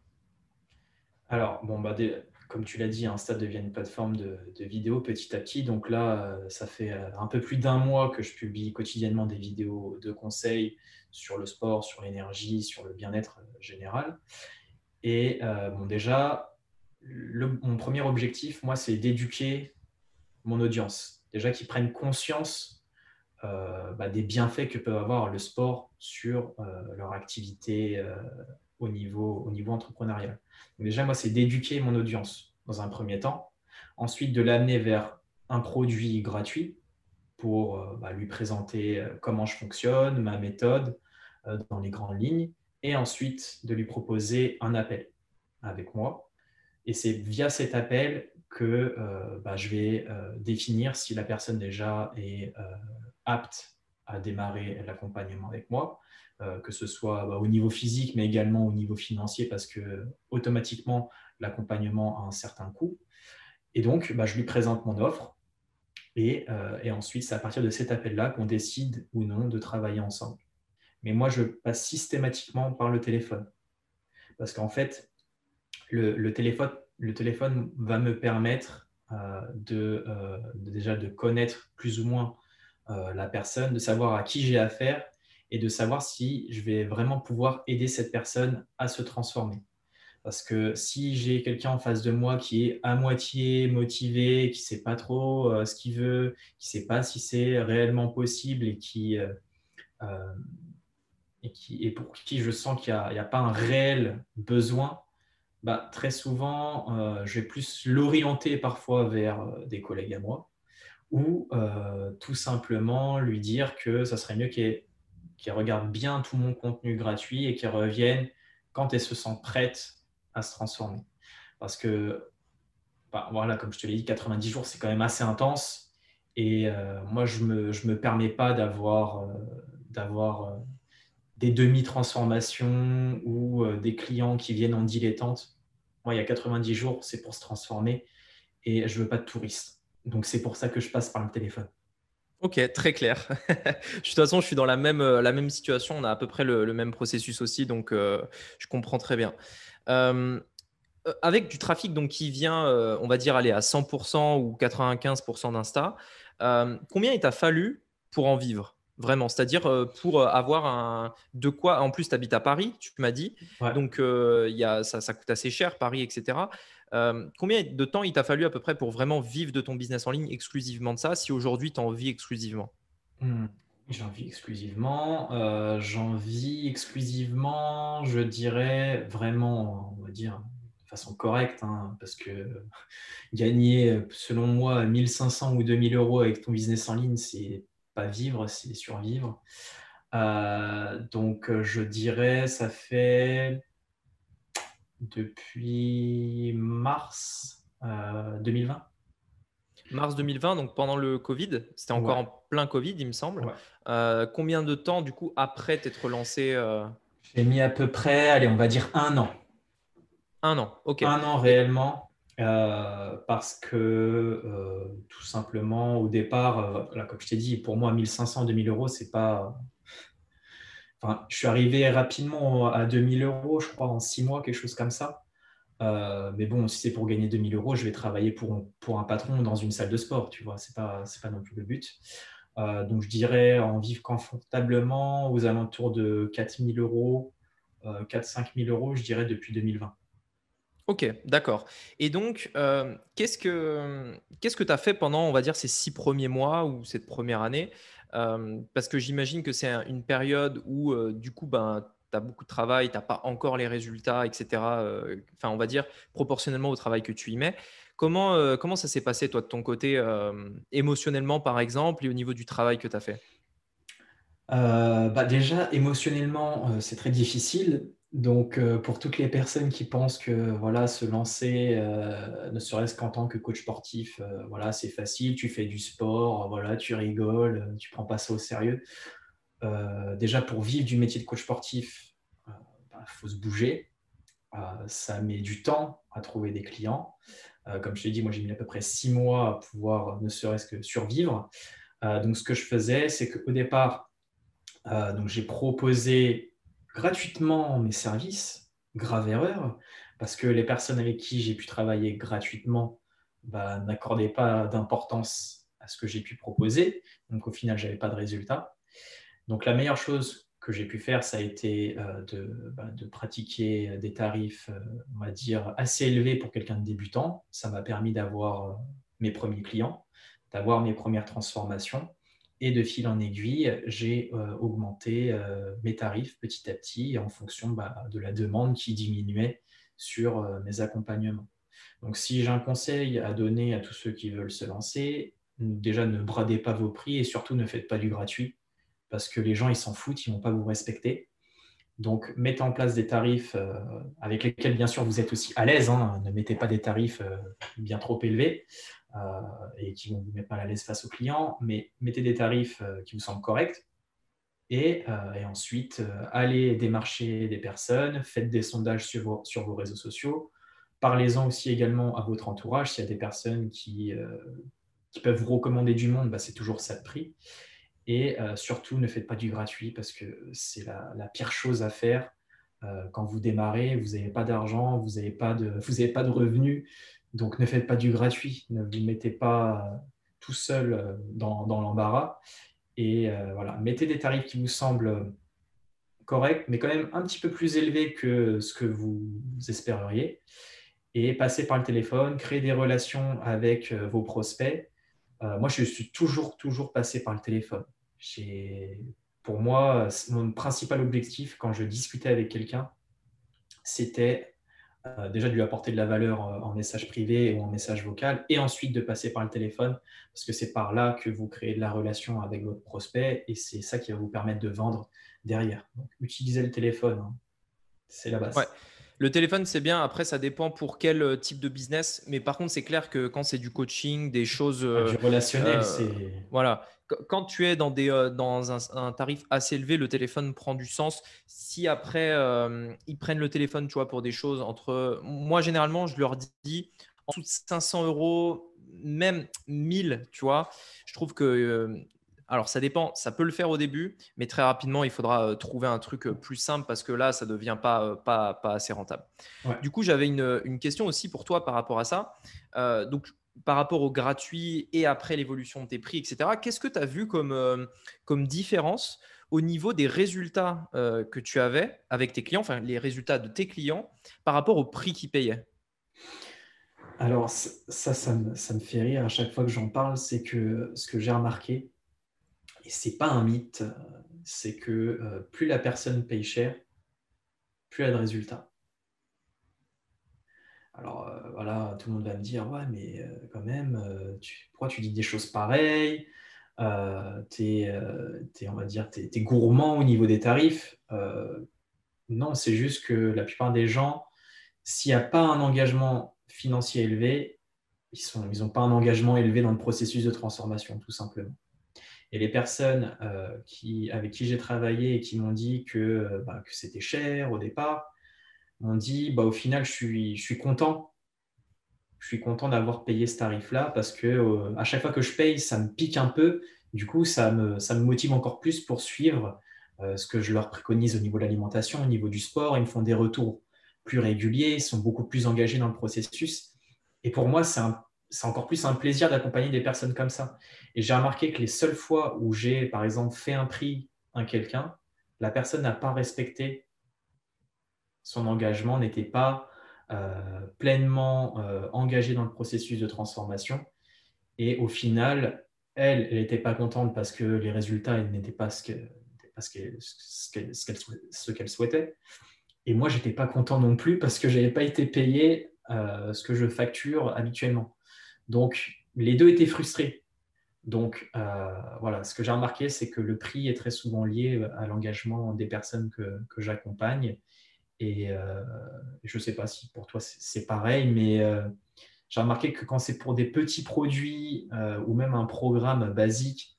Alors, bon, bah, comme tu l'as dit, Insta devient une plateforme de, vidéos petit à petit. Donc là, euh, ça fait euh, un peu plus d'un mois que je publie quotidiennement des vidéos de conseils sur le sport, sur l'énergie, sur le bien-être euh, général. Et bon, déjà, mon premier objectif, moi, c'est d'éduquer mon audience. Déjà qu'ils prennent conscience bah, des bienfaits que peut avoir le sport sur leur activité au niveau, au niveau entrepreneurial. déjà, moi, c'est d'éduquer mon audience dans un premier temps. Ensuite, de l'amener vers un produit gratuit pour euh, bah, lui présenter euh, comment je fonctionne, ma méthode euh, dans les grandes lignes. Et ensuite, de lui proposer un appel avec moi. Et c'est via cet appel que bah, je vais définir si la personne déjà est apte à démarrer l'accompagnement avec moi, que ce soit bah, au niveau physique, mais également au niveau financier, parce que automatiquement, l'accompagnement a un certain coût. Et donc, bah, je lui présente mon offre. Et, euh, et ensuite, c'est à partir de cet appel-là qu'on décide ou non de travailler ensemble. Mais moi, je passe systématiquement par le téléphone. Parce qu'en fait, le, téléphone, va me permettre euh, déjà de connaître plus ou moins la personne, de savoir à qui j'ai affaire et de savoir si je vais vraiment pouvoir aider cette personne à se transformer. Parce que si j'ai quelqu'un en face de moi qui est à moitié motivé, qui ne sait pas trop euh, ce qu'il veut, qui ne sait pas si c'est réellement possible et qui, euh, euh, et qui et pour qui je sens qu'il n'y a, a, pas un réel besoin, bah, très souvent, je vais plus l'orienter parfois vers des collègues à moi ou tout simplement lui dire que ça serait mieux qu'il ait qui regardent bien tout mon contenu gratuit et qui reviennent quand elles se sentent prêtes à se transformer. Parce que, bah, voilà, comme je te l'ai dit, 90 jours, c'est quand même assez intense. Et euh, moi, je ne me, permets pas d'avoir euh, euh, des demi-transformations ou des clients qui viennent en dilettante. Moi, il y a 90 jours, c'est pour se transformer et je ne veux pas de touristes. Donc, c'est pour ça que je passe par le téléphone. Ok, très clair. de toute façon, je suis dans la même, euh, la même situation. On a à peu près le, même processus aussi, donc euh, je comprends très bien. Euh, avec du trafic donc, qui vient, on va dire, aller à 100% ou 95% d'Insta, combien il t'a fallu pour en vivre Vraiment, c'est-à-dire pour avoir un de quoi? En plus, tu habites à Paris, tu m'as dit. Donc, il y a, ça, ça, coûte assez cher, Paris, etc. Euh, combien de temps il t'a fallu à peu près pour vraiment vivre de ton business en ligne exclusivement de ça, si aujourd'hui tu en vis exclusivement? Hmm. J'en vis exclusivement. Euh, j'en vis exclusivement, je dirais vraiment, on va dire, de façon correcte, hein, parce que gagner, selon moi, 1500 ou 2000 euros avec ton business en ligne, c'est pas vivre, c'est survivre. Euh, donc, je dirais, ça fait depuis mars 2020. Euh, mars 2020, donc pendant le Covid, c'était encore en plein Covid, il me semble. Euh, combien de temps, du coup, après t'être lancé euh... J'ai mis à peu près, allez, on va dire un an. Un an, ok. Un an réellement, parce que tout simplement, au départ, là, comme je t'ai dit, pour moi, 1500, 2000 euros, c'est pas, je suis arrivé rapidement à 2000 euros, je crois, en six mois, quelque chose comme ça. Euh, mais bon, si c'est pour gagner 2000 euros, je vais travailler pour, pour un patron dans une salle de sport, tu vois, ce n'est pas, pas non plus le but. Euh, donc, je dirais en vivre confortablement aux alentours de 4000 euros, euh, 4-5 000 euros, je dirais, depuis 2020. Ok, d'accord. Et donc, euh, qu'est-ce que qu'est-ce que tu as fait pendant, on va dire, ces six premiers mois ou cette première année parce que j'imagine que c'est une période où, du coup, ben, tu as beaucoup de travail, tu n'as pas encore les résultats, etc. Enfin, on va dire proportionnellement au travail que tu y mets. Comment, comment ça s'est passé, toi, de ton côté, émotionnellement, par exemple, et au niveau du travail que tu as fait bah déjà, émotionnellement, c'est très difficile. Donc, euh, pour toutes les personnes qui pensent que voilà, se lancer, euh, ne serait-ce qu'en tant que coach sportif, euh, voilà, c'est facile, tu fais du sport, voilà, tu rigoles, tu prends pas ça au sérieux. déjà, pour vivre du métier de coach sportif, il bah, faut se bouger. ça met du temps à trouver des clients. comme je t'ai dit, moi, j'ai mis à peu près six mois à pouvoir ne serait-ce que survivre. donc, ce que je faisais, c'est qu'au départ, donc j'ai proposé gratuitement mes services, grave erreur, parce que les personnes avec qui j'ai pu travailler gratuitement bah, n'accordaient pas d'importance à ce que j'ai pu proposer. Donc au final, je n'avais pas de résultat. Donc la meilleure chose que j'ai pu faire, ça a été euh, de, bah, de, pratiquer des tarifs, euh, on va dire, assez élevés pour quelqu'un de débutant. Ça m'a permis d'avoir euh, mes premiers clients, d'avoir mes premières transformations et de fil en aiguille, j'ai euh, augmenté euh, mes tarifs petit à petit en fonction bah, de la demande qui diminuait sur euh, mes accompagnements. Donc, si j'ai un conseil à donner à tous ceux qui veulent se lancer, déjà ne bradez pas vos prix et surtout ne faites pas du gratuit parce que les gens ils s'en foutent, ils ne vont pas vous respecter. Donc, mettez en place des tarifs avec lesquels, bien sûr, vous êtes aussi à l'aise. Hein. Ne mettez pas des tarifs bien trop élevés. Euh, et qui vont vous mettre mal à l'aise face aux clients, mais mettez des tarifs euh, qui vous semblent corrects. Et, euh, ensuite, allez démarcher des personnes, faites des sondages sur vos, réseaux sociaux, parlez-en aussi également à votre entourage. S'il y a des personnes qui, peuvent vous recommander du monde, bah, c'est toujours ça de prix. Et surtout, ne faites pas du gratuit parce que c'est la, la, pire chose à faire. quand vous démarrez, vous n'avez pas d'argent, vous n'avez pas, pas de revenus. Donc ne faites pas du gratuit, ne vous mettez pas euh, tout seul euh, dans, l'embarras. Et euh, voilà, mettez des tarifs qui vous semblent corrects, mais quand même un petit peu plus élevés que ce que vous espéreriez. Et passez par le téléphone, créez des relations avec vos prospects. moi, je suis toujours, toujours passé par le téléphone. Pour moi, mon principal objectif quand je discutais avec quelqu'un, c'était euh, déjà de lui apporter de la valeur euh, en message privé ou en message vocal, et ensuite de passer par le téléphone, parce que c'est par là que vous créez de la relation avec votre prospect, et c'est ça qui va vous permettre de vendre derrière. Donc, utilisez le téléphone, hein. c'est la base. Le téléphone, c'est bien. Après, ça dépend pour quel euh, type de business. Mais par contre, c'est clair que quand c'est du coaching, des choses. du relationnel, c'est. Voilà quand tu es dans, des, euh, dans un, tarif assez élevé, le téléphone prend du sens. Si après, euh, ils prennent le téléphone, tu vois, pour des choses entre... Moi, généralement, je leur dis, en dessous de 500 euros, même 1000, tu vois, je trouve que... Euh, alors, ça dépend, ça peut le faire au début, mais très rapidement, il faudra trouver un truc plus simple parce que là, ça ne devient pas, pas, pas assez rentable. Du coup, j'avais une, une, question aussi pour toi par rapport à ça. donc, par rapport au gratuit et après l'évolution de tes prix, etc. Qu'est-ce que tu as vu comme, euh, comme différence au niveau des résultats euh, que tu avais avec tes clients, enfin les résultats de tes clients par rapport au prix qu'ils payaient? Alors ça, ça me, fait rire à chaque fois que j'en parle, c'est que ce que j'ai remarqué, et c'est pas un mythe, c'est que euh, plus la personne paye cher, plus elle a de résultats. Alors euh, voilà, tout le monde va me dire, ouais, mais euh, quand même, euh, pourquoi tu dis des choses pareilles? Tu es, on va dire, es, gourmand au niveau des tarifs. non, c'est juste que la plupart des gens, s'il n'y a pas un engagement financier élevé, ils n'ont ils pas un engagement élevé dans le processus de transformation, tout simplement. Et les personnes qui, avec qui j'ai travaillé et qui m'ont dit que, bah, que c'était cher au départ, on dit bah, au final, je suis, je suis content. Je suis content d'avoir payé ce tarif-là parce que euh, à chaque fois que je paye, ça me pique un peu. Du coup, ça me, ça me motive encore plus pour suivre euh, ce que je leur préconise au niveau de l'alimentation, au niveau du sport. Ils me font des retours plus réguliers, ils sont beaucoup plus engagés dans le processus. Et pour moi, c'est encore plus un plaisir d'accompagner des personnes comme ça. Et j'ai remarqué que les seules fois où j'ai, par exemple, fait un prix à quelqu'un, la personne n'a pas respecté son engagement n'était pas euh, pleinement euh, engagé dans le processus de transformation. Et au final, elle, elle n'était pas contente parce que les résultats n'étaient pas ce qu'elle souhaitait. Et moi, je n'étais pas content non plus parce que je n'avais pas été payé euh, ce que je facture habituellement. Donc, les deux étaient frustrés. Donc, voilà, ce que j'ai remarqué, c'est que le prix est très souvent lié à l'engagement des personnes que, j'accompagne Et je ne sais pas si pour toi c'est pareil, mais j'ai remarqué que quand c'est pour des petits produits ou même un programme basique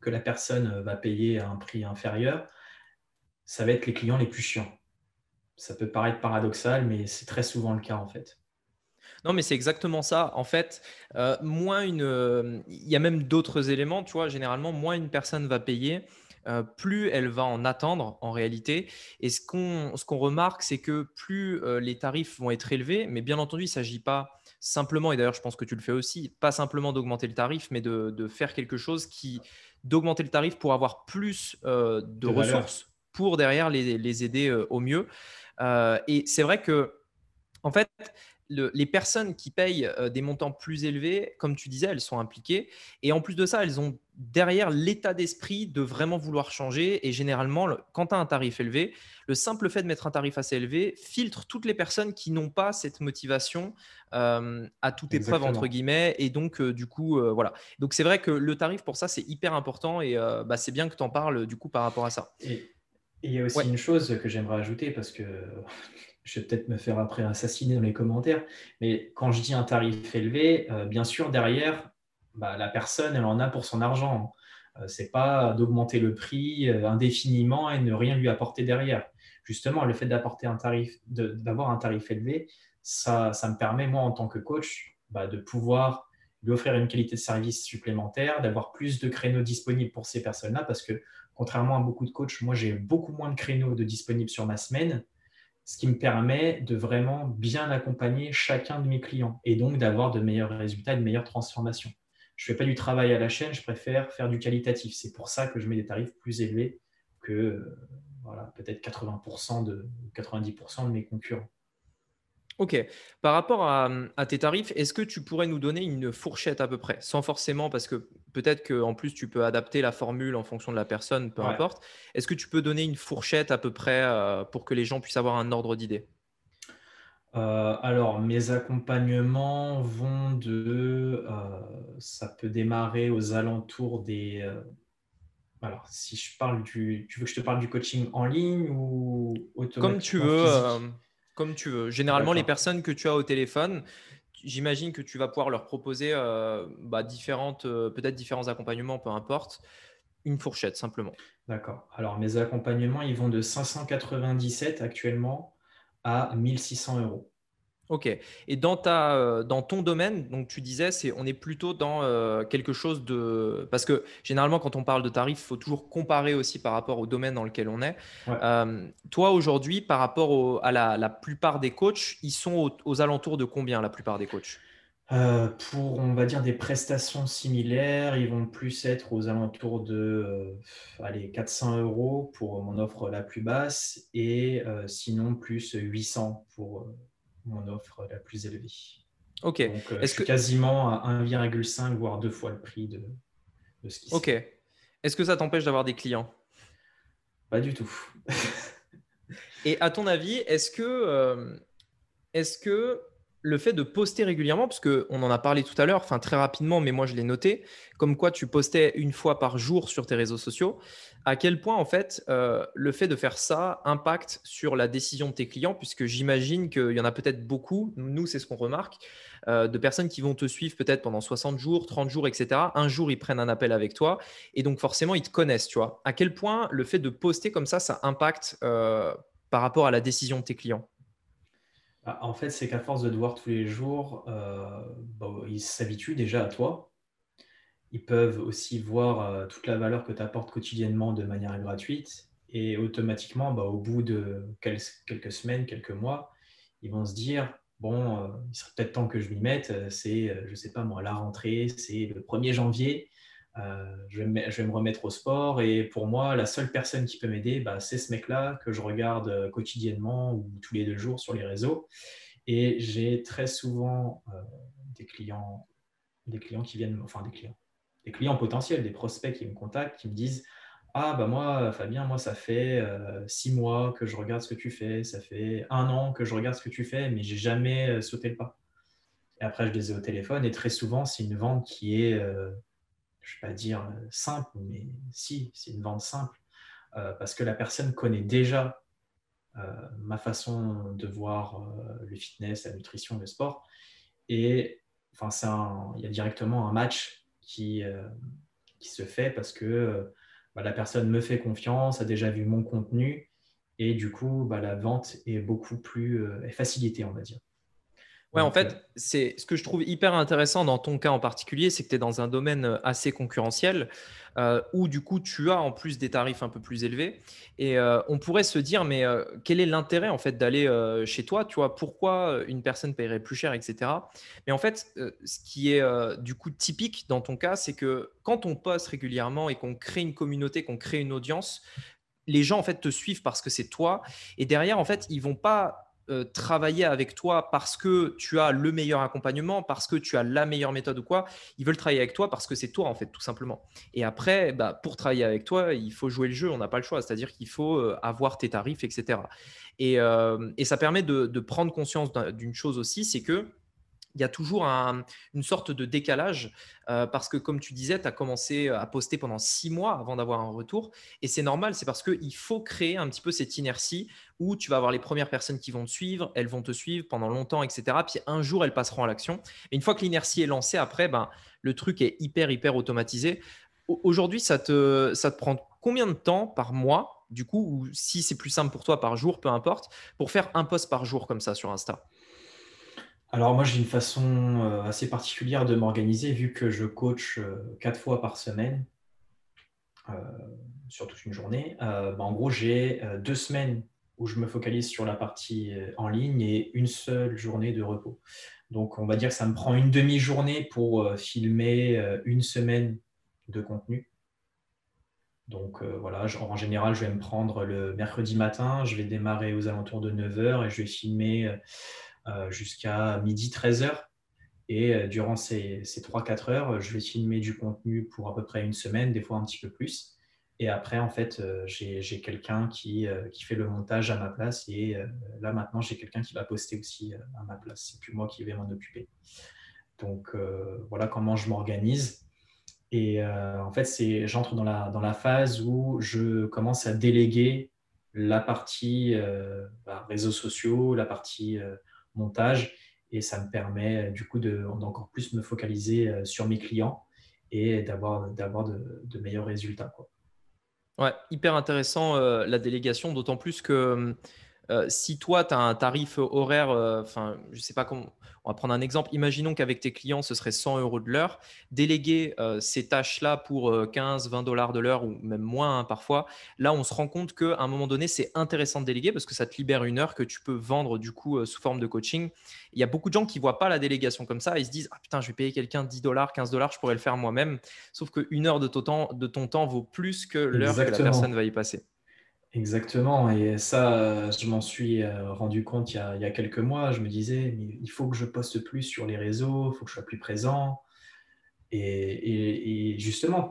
que la personne va payer à un prix inférieur, ça va être les clients les plus chiants. Ça peut paraître paradoxal, mais c'est très souvent le cas en fait. Non, mais c'est exactement ça. En fait, euh, moins une, euh, il y a même d'autres éléments. Tu vois, généralement, moins une personne va payer, euh, plus elle va en attendre en réalité. Et ce qu'on ce qu'on remarque, c'est que plus les tarifs vont être élevés, mais bien entendu, il ne s'agit pas simplement, et d'ailleurs, je pense que tu le fais aussi, pas simplement d'augmenter le tarif, mais de, de, faire quelque chose qui d'augmenter le tarif pour avoir plus de, ressources pour derrière les, les aider au mieux. et c'est vrai que en fait, les personnes qui payent euh, des montants plus élevés, comme tu disais, elles sont impliquées. Et en plus de ça, elles ont derrière l'état d'esprit de vraiment vouloir changer. Et généralement, quand tu as un tarif élevé, le simple fait de mettre un tarif assez élevé filtre toutes les personnes qui n'ont pas cette motivation euh, à toute épreuve, entre guillemets. Et donc, euh, du coup, voilà. Donc, c'est vrai que le tarif, pour ça, c'est hyper important. Et bah, c'est bien que tu en parles, du coup, par rapport à ça. Et il y a aussi une chose que j'aimerais ajouter, parce que je vais peut-être me faire après assassiner dans les commentaires, mais quand je dis un tarif élevé, euh, bien sûr, derrière, bah, la personne, elle en a pour son argent. Euh, Ce n'est pas d'augmenter le prix euh, indéfiniment et ne rien lui apporter derrière. Justement, le fait d'apporter un d'avoir un tarif élevé, ça, ça, me permet, moi, en tant que coach, bah, de pouvoir lui offrir une qualité de service supplémentaire, d'avoir plus de créneaux disponibles pour ces personnes-là, parce que contrairement à beaucoup de coachs, moi, j'ai beaucoup moins de créneaux de disponibles sur ma semaine ce qui me permet de vraiment bien accompagner chacun de mes clients et donc d'avoir de meilleurs résultats, de meilleures transformations. Je ne fais pas du travail à la chaîne, je préfère faire du qualitatif. C'est pour ça que je mets des tarifs plus élevés que voilà, peut-être 80% de 90% de mes concurrents. Ok. Par rapport à, tes tarifs, est-ce que tu pourrais nous donner une fourchette à peu près? Sans forcément, parce que peut-être qu'en plus, tu peux adapter la formule en fonction de la personne, peu importe. Est-ce que tu peux donner une fourchette à peu près euh, pour que les gens puissent avoir un ordre d'idée? Euh, alors, mes accompagnements vont de. Euh, ça peut démarrer aux alentours des. alors, si je parle du. Tu veux que je te parle du coaching en ligne ou Comme tu veux. Comme tu veux. Généralement, les personnes que tu as au téléphone, j'imagine que tu vas pouvoir leur proposer euh, bah, différentes, euh, peut-être différents accompagnements, peu importe, une fourchette simplement. D'accord. Alors mes accompagnements, ils vont de 597 actuellement à 1600 euros. Ok. Et dans, ta, euh, dans ton domaine, donc tu disais, c'est, on est plutôt dans euh, quelque chose de... Parce que généralement, quand on parle de tarifs, il faut toujours comparer aussi par rapport au domaine dans lequel on est. Euh, toi, aujourd'hui, par rapport à la, plupart des coachs, ils sont aux, alentours de combien la plupart des coachs? Pour, on va dire, des prestations similaires, ils vont plus être aux alentours de allez, 400 euros pour mon offre la plus basse et sinon plus 800 pour mon offre la plus élevée. Ok. Donc, euh, je suis quasiment à 1,5 voire deux fois le prix de, de ce qui Ok. Est-ce que ça t'empêche d'avoir des clients? Pas du tout. Et à ton avis, est-ce que, euh, est-ce que le fait de poster régulièrement, parce qu'on en a parlé tout à l'heure, enfin très rapidement, mais moi je l'ai noté, comme quoi tu postais une fois par jour sur tes réseaux sociaux, à quel point en fait euh, le fait de faire ça impacte sur la décision de tes clients, puisque j'imagine qu'il y en a peut-être beaucoup, nous c'est ce qu'on remarque, euh, de personnes qui vont te suivre peut-être pendant 60 jours, 30 jours, etc. Un jour, ils prennent un appel avec toi et donc forcément, ils te connaissent, tu vois. À quel point le fait de poster comme ça, ça impacte euh, par rapport à la décision de tes clients? Bah, en fait, c'est qu'à force de te voir tous les jours, euh, ils s'habituent déjà à toi. Ils peuvent aussi voir euh, toute la valeur que tu apportes quotidiennement de manière gratuite. Et automatiquement, bah, au bout de quelques semaines, quelques mois, ils vont se dire, bon, euh, il serait peut-être temps que je m'y mette. C'est, je ne sais pas moi, la rentrée, c'est le 1er janvier. Euh, je, vais me, remettre au sport et pour moi, la seule personne qui peut m'aider, bah, c'est ce mec-là que je regarde euh, quotidiennement ou tous les deux jours sur les réseaux. Et j'ai très souvent euh, des clients, des clients qui viennent, enfin des clients, des clients potentiels, des prospects qui me contactent, qui me disent ah bah moi Fabien, moi ça fait six mois que je regarde ce que tu fais, ça fait un an que je regarde ce que tu fais, mais j'ai jamais sauté le pas. Et après je les ai au téléphone et très souvent c'est une vente qui est je ne vais pas dire euh, simple, mais si, c'est une vente simple, euh, parce que la personne connaît déjà ma façon de voir le fitness, la nutrition, le sport. Et enfin, il y a directement un match qui, qui se fait parce que bah, la personne me fait confiance, a déjà vu mon contenu et du coup, bah, la vente est beaucoup plus facilitée, on va dire. Ouais, en fait, c'est ce que je trouve hyper intéressant dans ton cas en particulier, c'est que tu es dans un domaine euh, assez concurrentiel euh, où du coup tu as en plus des tarifs un peu plus élevés. Et euh, on pourrait se dire, mais quel est l'intérêt en fait d'aller chez toi Tu vois, pourquoi une personne paierait plus cher, etc. Mais en fait, ce qui est du coup typique dans ton cas, c'est que quand on poste régulièrement et qu'on crée une communauté, qu'on crée une audience, les gens en fait te suivent parce que c'est toi. Et derrière, en fait, ils vont pas euh, travailler avec toi parce que tu as le meilleur accompagnement, parce que tu as la meilleure méthode ou quoi. Ils veulent travailler avec toi parce que c'est toi, en fait, tout simplement. Et après, bah, pour travailler avec toi, il faut jouer le jeu. On n'a pas le choix. C'est-à-dire qu'il faut euh, avoir tes tarifs, etc. Euh, et, ça permet de, de prendre conscience d'une chose aussi, c'est que il y a toujours une sorte de décalage euh, parce que, comme tu disais, tu as commencé à poster pendant six mois avant d'avoir un retour. Et c'est normal, c'est parce qu'il faut créer un petit peu cette inertie où tu vas avoir les premières personnes qui vont te suivre, elles vont te suivre pendant longtemps, etc. Puis un jour, elles passeront à l'action. Et une fois que l'inertie est lancée, après, ben, le truc est hyper, hyper automatisé. Aujourd'hui, ça te, ça te prend combien de temps par mois, du coup, ou si c'est plus simple pour toi par jour, peu importe, pour faire un post par jour comme ça sur Insta? Alors moi, j'ai une façon euh, assez particulière de m'organiser vu que je coach euh, quatre fois par semaine euh, sur toute une journée. Bah, en gros, j'ai deux semaines où je me focalise sur la partie en ligne et une seule journée de repos. Donc, on va dire que ça me prend une demi-journée pour filmer une semaine de contenu. Donc voilà, en général, je vais me prendre le mercredi matin, je vais démarrer aux alentours de 9h et je vais filmer jusqu'à midi 13h. Et euh, durant ces, ces 3-4 heures, je vais filmer du contenu pour à peu près une semaine, des fois un petit peu plus. Et après, en fait, euh, j'ai quelqu'un qui, qui, fait le montage à ma place. Et là, maintenant, j'ai quelqu'un qui va poster aussi à ma place. C'est plus moi qui vais m'en occuper. Donc, voilà comment je m'organise. Et en fait, j'entre dans la, dans la phase où je commence à déléguer la partie bah, réseaux sociaux, la partie montage et ça me permet du coup d'encore plus me focaliser euh, sur mes clients et d'avoir de, de, meilleurs résultats. Ouais, hyper intéressant euh, la délégation, d'autant plus que euh, si toi, tu as un tarif horaire, enfin, je sais pas comment, on va prendre un exemple. Imaginons qu'avec tes clients, ce serait 100 euros de l'heure. Déléguer euh, ces tâches-là pour 15, euh, 20 dollars de l'heure ou même moins hein, parfois, là, on se rend compte qu'à un moment donné, c'est intéressant de déléguer parce que ça te libère une heure que tu peux vendre du coup euh, sous forme de coaching. Il y a beaucoup de gens qui ne voient pas la délégation comme ça. Ils se disent Ah putain, je vais payer quelqu'un 10 dollars, 15 dollars, je pourrais le faire moi-même. Sauf qu'une heure de ton, temps, de ton temps vaut plus que l'heure que la personne va y passer. Exactement, et ça, je m'en suis euh, rendu compte il y, a, quelques mois. Je me disais, il faut que je poste plus sur les réseaux, il faut que je sois plus présent. Et, justement,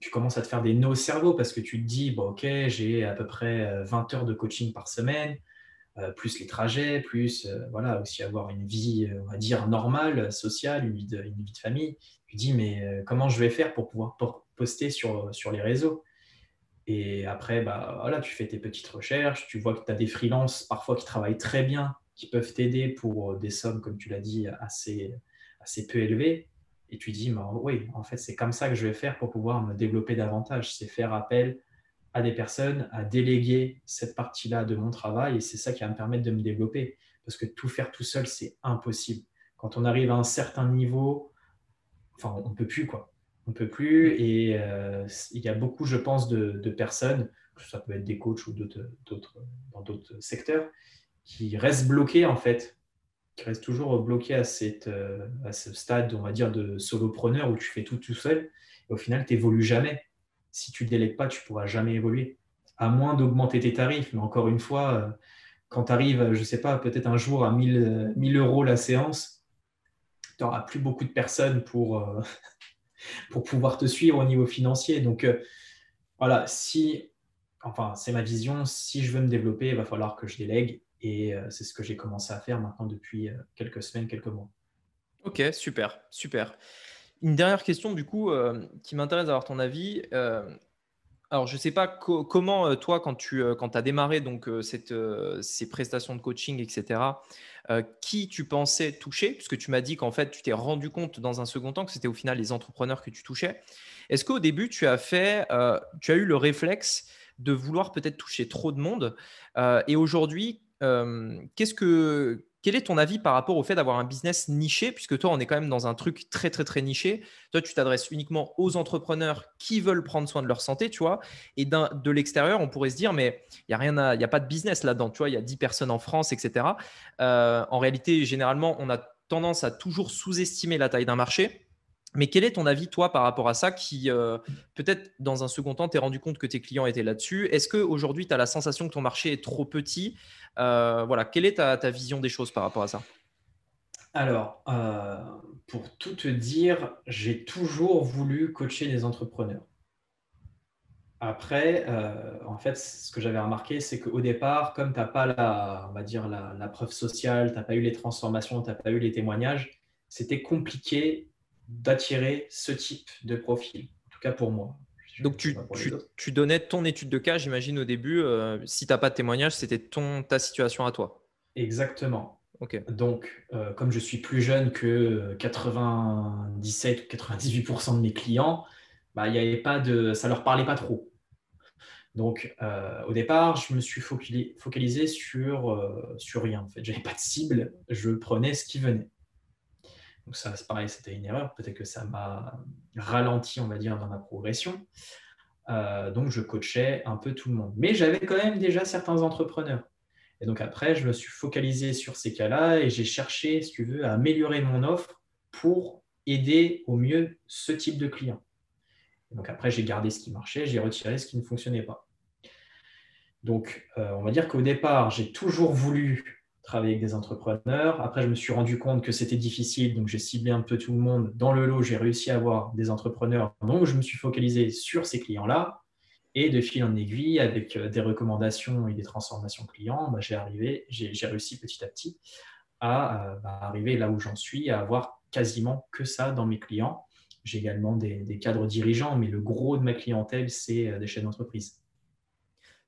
tu commences à te faire des nœuds au cerveau parce que tu te dis, bon, ok, j'ai à peu près 20 euh, heures de coaching par semaine, euh, plus les trajets, plus voilà, aussi avoir une vie, on va dire, normale, sociale, une vie de, une vie de famille. Tu te dis, mais comment je vais faire pour pouvoir poster sur, sur les réseaux? Et après, bah, voilà, tu fais tes petites recherches, tu vois que tu as des freelances parfois qui travaillent très bien, qui peuvent t'aider pour euh, des sommes, comme tu l'as dit, assez, assez peu élevées. Et tu dis, bah, oui, en fait, c'est comme ça que je vais faire pour pouvoir me développer davantage. C'est faire appel à des personnes, à déléguer cette partie-là de mon travail. Et c'est ça qui va me permettre de me développer. Parce que tout faire tout seul, c'est impossible. Quand on arrive à un certain niveau, enfin, on ne peut plus, quoi peut plus. Et euh, il y a beaucoup, je pense, de, personnes, que ça peut être des coachs ou d'autres, dans d'autres secteurs, qui restent bloqués en fait, qui restent toujours bloqués à, cette, euh, à ce stade, on va dire, de solopreneur où tu fais tout tout seul. Et au final, tu n'évolues jamais. Si tu ne délègues pas, tu ne pourras jamais évoluer. À moins d'augmenter tes tarifs. Mais encore une fois, euh, quand tu arrives, je ne sais pas, peut-être un jour à 1000, 1000 euros la séance, tu n'auras plus beaucoup de personnes pour, pour pouvoir te suivre au niveau financier. Donc euh, voilà, si, enfin c'est ma vision, si je veux me développer, il va falloir que je délègue et euh, c'est ce que j'ai commencé à faire maintenant depuis euh, quelques semaines, quelques mois. Ok, super, super. Une dernière question du coup qui m'intéresse d'avoir ton avis. Alors, je ne sais pas comment, euh, toi, quand tu euh, quand as démarré donc, euh, cette, ces prestations de coaching, etc., qui tu pensais toucher? Puisque tu m'as dit qu'en fait, tu t'es rendu compte dans un second temps que c'était au final les entrepreneurs que tu touchais. Est-ce qu'au début, tu as, fait, tu as eu le réflexe de vouloir peut-être toucher trop de monde Et aujourd'hui, qu'est-ce que quel est ton avis par rapport au fait d'avoir un business niché Puisque toi, on est quand même dans un truc très, très, très niché. Toi, tu t'adresses uniquement aux entrepreneurs qui veulent prendre soin de leur santé, tu vois. Et de l'extérieur, on pourrait se dire, mais il n'y a, a pas de business là-dedans, tu vois. Il y a 10 personnes en France, etc. Euh, en réalité, généralement, on a tendance à toujours sous-estimer la taille d'un marché. Mais quel est ton avis, toi, par rapport à ça, qui euh, peut-être dans un second temps, t'es rendu compte que tes clients étaient là-dessus? Est-ce qu'aujourd'hui, tu as la sensation que ton marché est trop petit? Euh, Voilà, quelle est ta, vision des choses par rapport à ça? Alors, euh, pour tout te dire, j'ai toujours voulu coacher des entrepreneurs. Après, en fait, ce que j'avais remarqué, c'est qu'au départ, comme tu n'as pas la, on va dire, la, la preuve sociale, tu n'as pas eu les transformations, tu n'as pas eu les témoignages, c'était compliqué d'attirer ce type de profil, en tout cas pour moi. Donc tu, tu, donnais ton étude de cas, j'imagine au début, euh, si tu n'as pas de témoignage, c'était ton, ta situation à toi. Exactement. Donc, euh, comme je suis plus jeune que 97 ou 98% de mes clients, bah, y avait pas de, ça leur parlait pas trop. Donc, euh, au départ, je me suis focalisé sur, sur rien. En fait, j'avais pas de cible, je prenais ce qui venait. Donc ça, c'est pareil, c'était une erreur. Peut-être que ça m'a ralenti, on va dire, dans ma progression. Euh, donc je coachais un peu tout le monde. Mais j'avais quand même déjà certains entrepreneurs. Et donc après, je me suis focalisé sur ces cas-là et j'ai cherché, si tu veux, à améliorer mon offre pour aider au mieux ce type de client. donc après, j'ai gardé ce qui marchait, j'ai retiré ce qui ne fonctionnait pas. Donc, euh, on va dire qu'au départ, j'ai toujours voulu travailler avec des entrepreneurs. Après, je me suis rendu compte que c'était difficile, donc j'ai ciblé un peu tout le monde. Dans le lot, j'ai réussi à avoir des entrepreneurs, donc je me suis focalisé sur ces clients-là. Et de fil en aiguille, avec euh, des recommandations et des transformations clients, bah, j'ai arrivé, j'ai réussi petit à petit à euh, bah, arriver là où j'en suis, à avoir quasiment que ça dans mes clients. J'ai également des, des, cadres dirigeants, mais le gros de ma clientèle, c'est euh, des chaînes d'entreprise.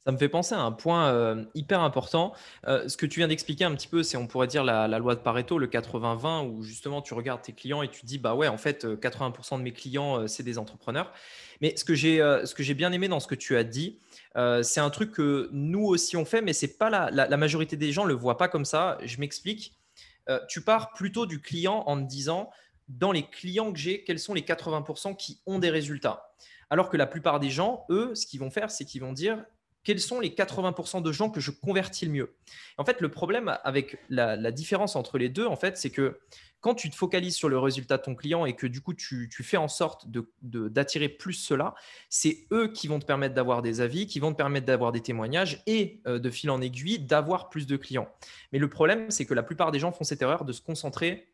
Ça me fait penser à un point euh, hyper important. Euh, ce que tu viens d'expliquer un petit peu, c'est on pourrait dire la, loi de Pareto, le 80-20, où justement tu regardes tes clients et tu dis bah ouais, en fait, 80% euh, de mes clients, c'est des entrepreneurs. Mais ce que j'ai bien aimé dans ce que tu as dit, c'est un truc que nous aussi on fait, mais c'est pas la, la, majorité des gens le voient pas comme ça. Je m'explique. tu pars plutôt du client en te disant dans les clients que j'ai, quels sont les 80% qui ont des résultats? Alors que la plupart des gens, eux, ce qu'ils vont faire, c'est qu'ils vont dire quels sont les 80% de gens que je convertis le mieux. En fait, le problème avec la, différence entre les deux, en fait, c'est que quand tu te focalises sur le résultat de ton client et que du coup tu, fais en sorte d'attirer plus cela, c'est eux qui vont te permettre d'avoir des avis, qui vont te permettre d'avoir des témoignages et euh, de fil en aiguille d'avoir plus de clients. Mais le problème, c'est que la plupart des gens font cette erreur de se concentrer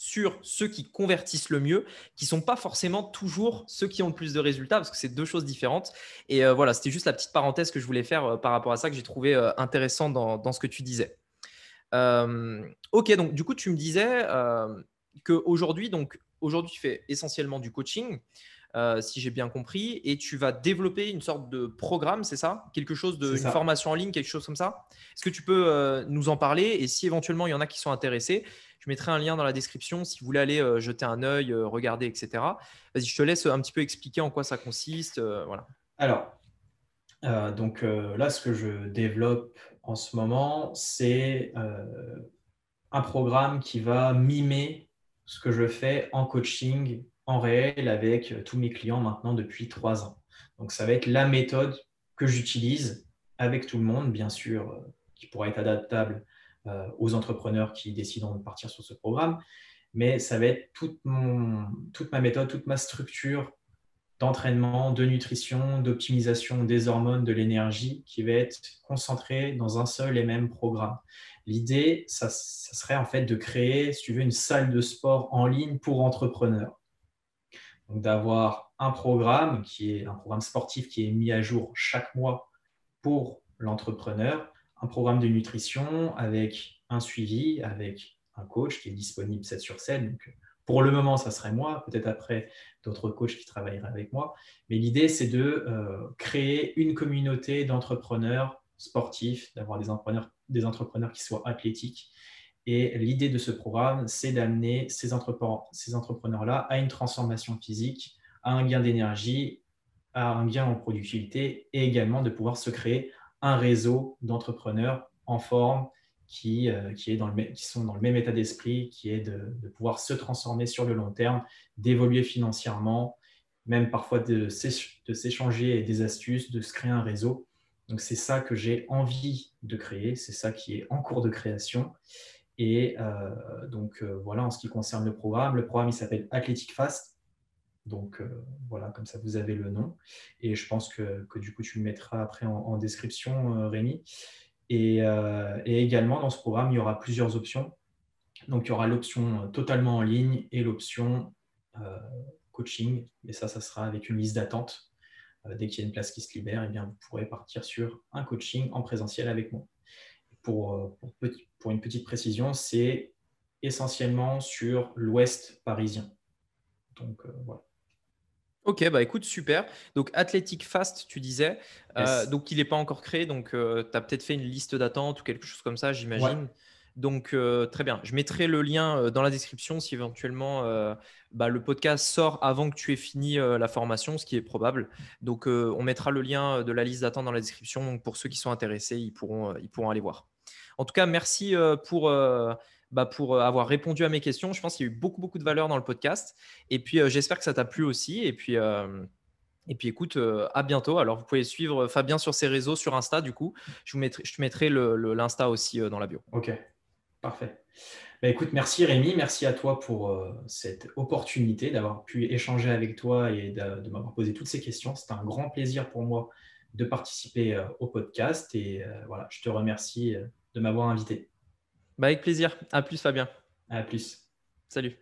sur ceux qui convertissent le mieux, qui sont pas forcément toujours ceux qui ont le plus de résultats, parce que c'est deux choses différentes. Et euh, voilà, c'était juste la petite parenthèse que je voulais faire euh, par rapport à ça, que j'ai trouvé euh, intéressant dans, ce que tu disais. ok, donc du coup, tu me disais qu'aujourd'hui, donc aujourd'hui, tu fais essentiellement du coaching. Si j'ai bien compris, et tu vas développer une sorte de programme, c'est ça? Quelque chose de, une formation en ligne, quelque chose comme ça? Est-ce que tu peux nous en parler? Et si éventuellement il y en a qui sont intéressés, je mettrai un lien dans la description si vous voulez aller euh, jeter un œil, euh, regarder, etc. Vas-y, je te laisse un petit peu expliquer en quoi ça consiste. Euh, voilà. Alors, donc là, ce que je développe en ce moment, c'est un programme qui va mimer ce que je fais en coaching en réel avec tous mes clients maintenant depuis trois ans. Donc, ça va être la méthode que j'utilise avec tout le monde, bien sûr, qui pourra être adaptable euh, aux entrepreneurs qui décident de partir sur ce programme. Mais ça va être toute, ma méthode, toute ma structure d'entraînement, de nutrition, d'optimisation des hormones, de l'énergie qui va être concentrée dans un seul et même programme. L'idée, ça, serait en fait de créer, si tu veux, une salle de sport en ligne pour entrepreneurs. Donc d'avoir un programme qui est un programme sportif qui est mis à jour chaque mois pour l'entrepreneur un programme de nutrition avec un suivi, avec un coach qui est disponible 7 sur 7. Donc, pour le moment, ça serait moi, peut-être après d'autres coachs qui travailleraient avec moi. Mais l'idée, c'est de créer une communauté d'entrepreneurs sportifs, d'avoir des entrepreneurs, des entrepreneurs qui soient athlétiques. Et l'idée de ce programme, c'est d'amener ces entrepreneurs-là à une transformation physique, à un gain d'énergie, à un gain en productivité et également de pouvoir se créer un réseau d'entrepreneurs en forme qui, euh, qui, sont dans le même état d'esprit, qui est de, pouvoir se transformer sur le long terme, d'évoluer financièrement, même parfois de s'échanger des astuces, de se créer un réseau. Donc c'est ça que j'ai envie de créer, c'est ça qui est en cours de création. Et euh, donc euh, voilà en ce qui concerne le programme. Le programme il s'appelle Athletic Fast. Donc voilà, comme ça vous avez le nom. Et je pense que, du coup tu le mettras après en, description, Rémi. Euh, et, également, dans ce programme, il y aura plusieurs options. Donc, il y aura l'option totalement en ligne et l'option euh, coaching. Et ça, ça sera avec une liste d'attente. Euh, dès qu'il y a une place qui se libère, eh bien, vous pourrez partir sur un coaching en présentiel avec moi. Pour, pour une petite précision, c'est essentiellement sur l'ouest parisien. Donc, voilà. Ok, bah écoute, super. Donc Athletic Fast, tu disais. Euh, donc il n'est pas encore créé, donc euh, tu as peut-être fait une liste d'attente ou quelque chose comme ça, j'imagine. Donc euh, très bien. Je mettrai le lien dans la description si éventuellement bah, le podcast sort avant que tu aies fini la formation, ce qui est probable. Donc on mettra le lien de la liste d'attente dans la description. Donc pour ceux qui sont intéressés, ils pourront, ils pourront aller voir. En tout cas, merci pour bah, pour euh, avoir répondu à mes questions. Je pense qu'il y a eu beaucoup, beaucoup de valeur dans le podcast. Et puis, euh, j'espère que ça t'a plu aussi. Et puis, euh, et puis écoute, à bientôt. Alors, vous pouvez suivre Fabien sur ses réseaux, sur Insta, du coup. Je, vous je te mettrai l'Insta aussi dans la bio. Ok, parfait. Bah, écoute, merci Rémi, merci à toi pour cette opportunité d'avoir pu échanger avec toi et de, de m'avoir posé toutes ces questions. C'était un grand plaisir pour moi de participer au podcast et voilà, je te remercie de m'avoir invité. Bah avec plaisir. À plus, Fabien. À plus. Salut.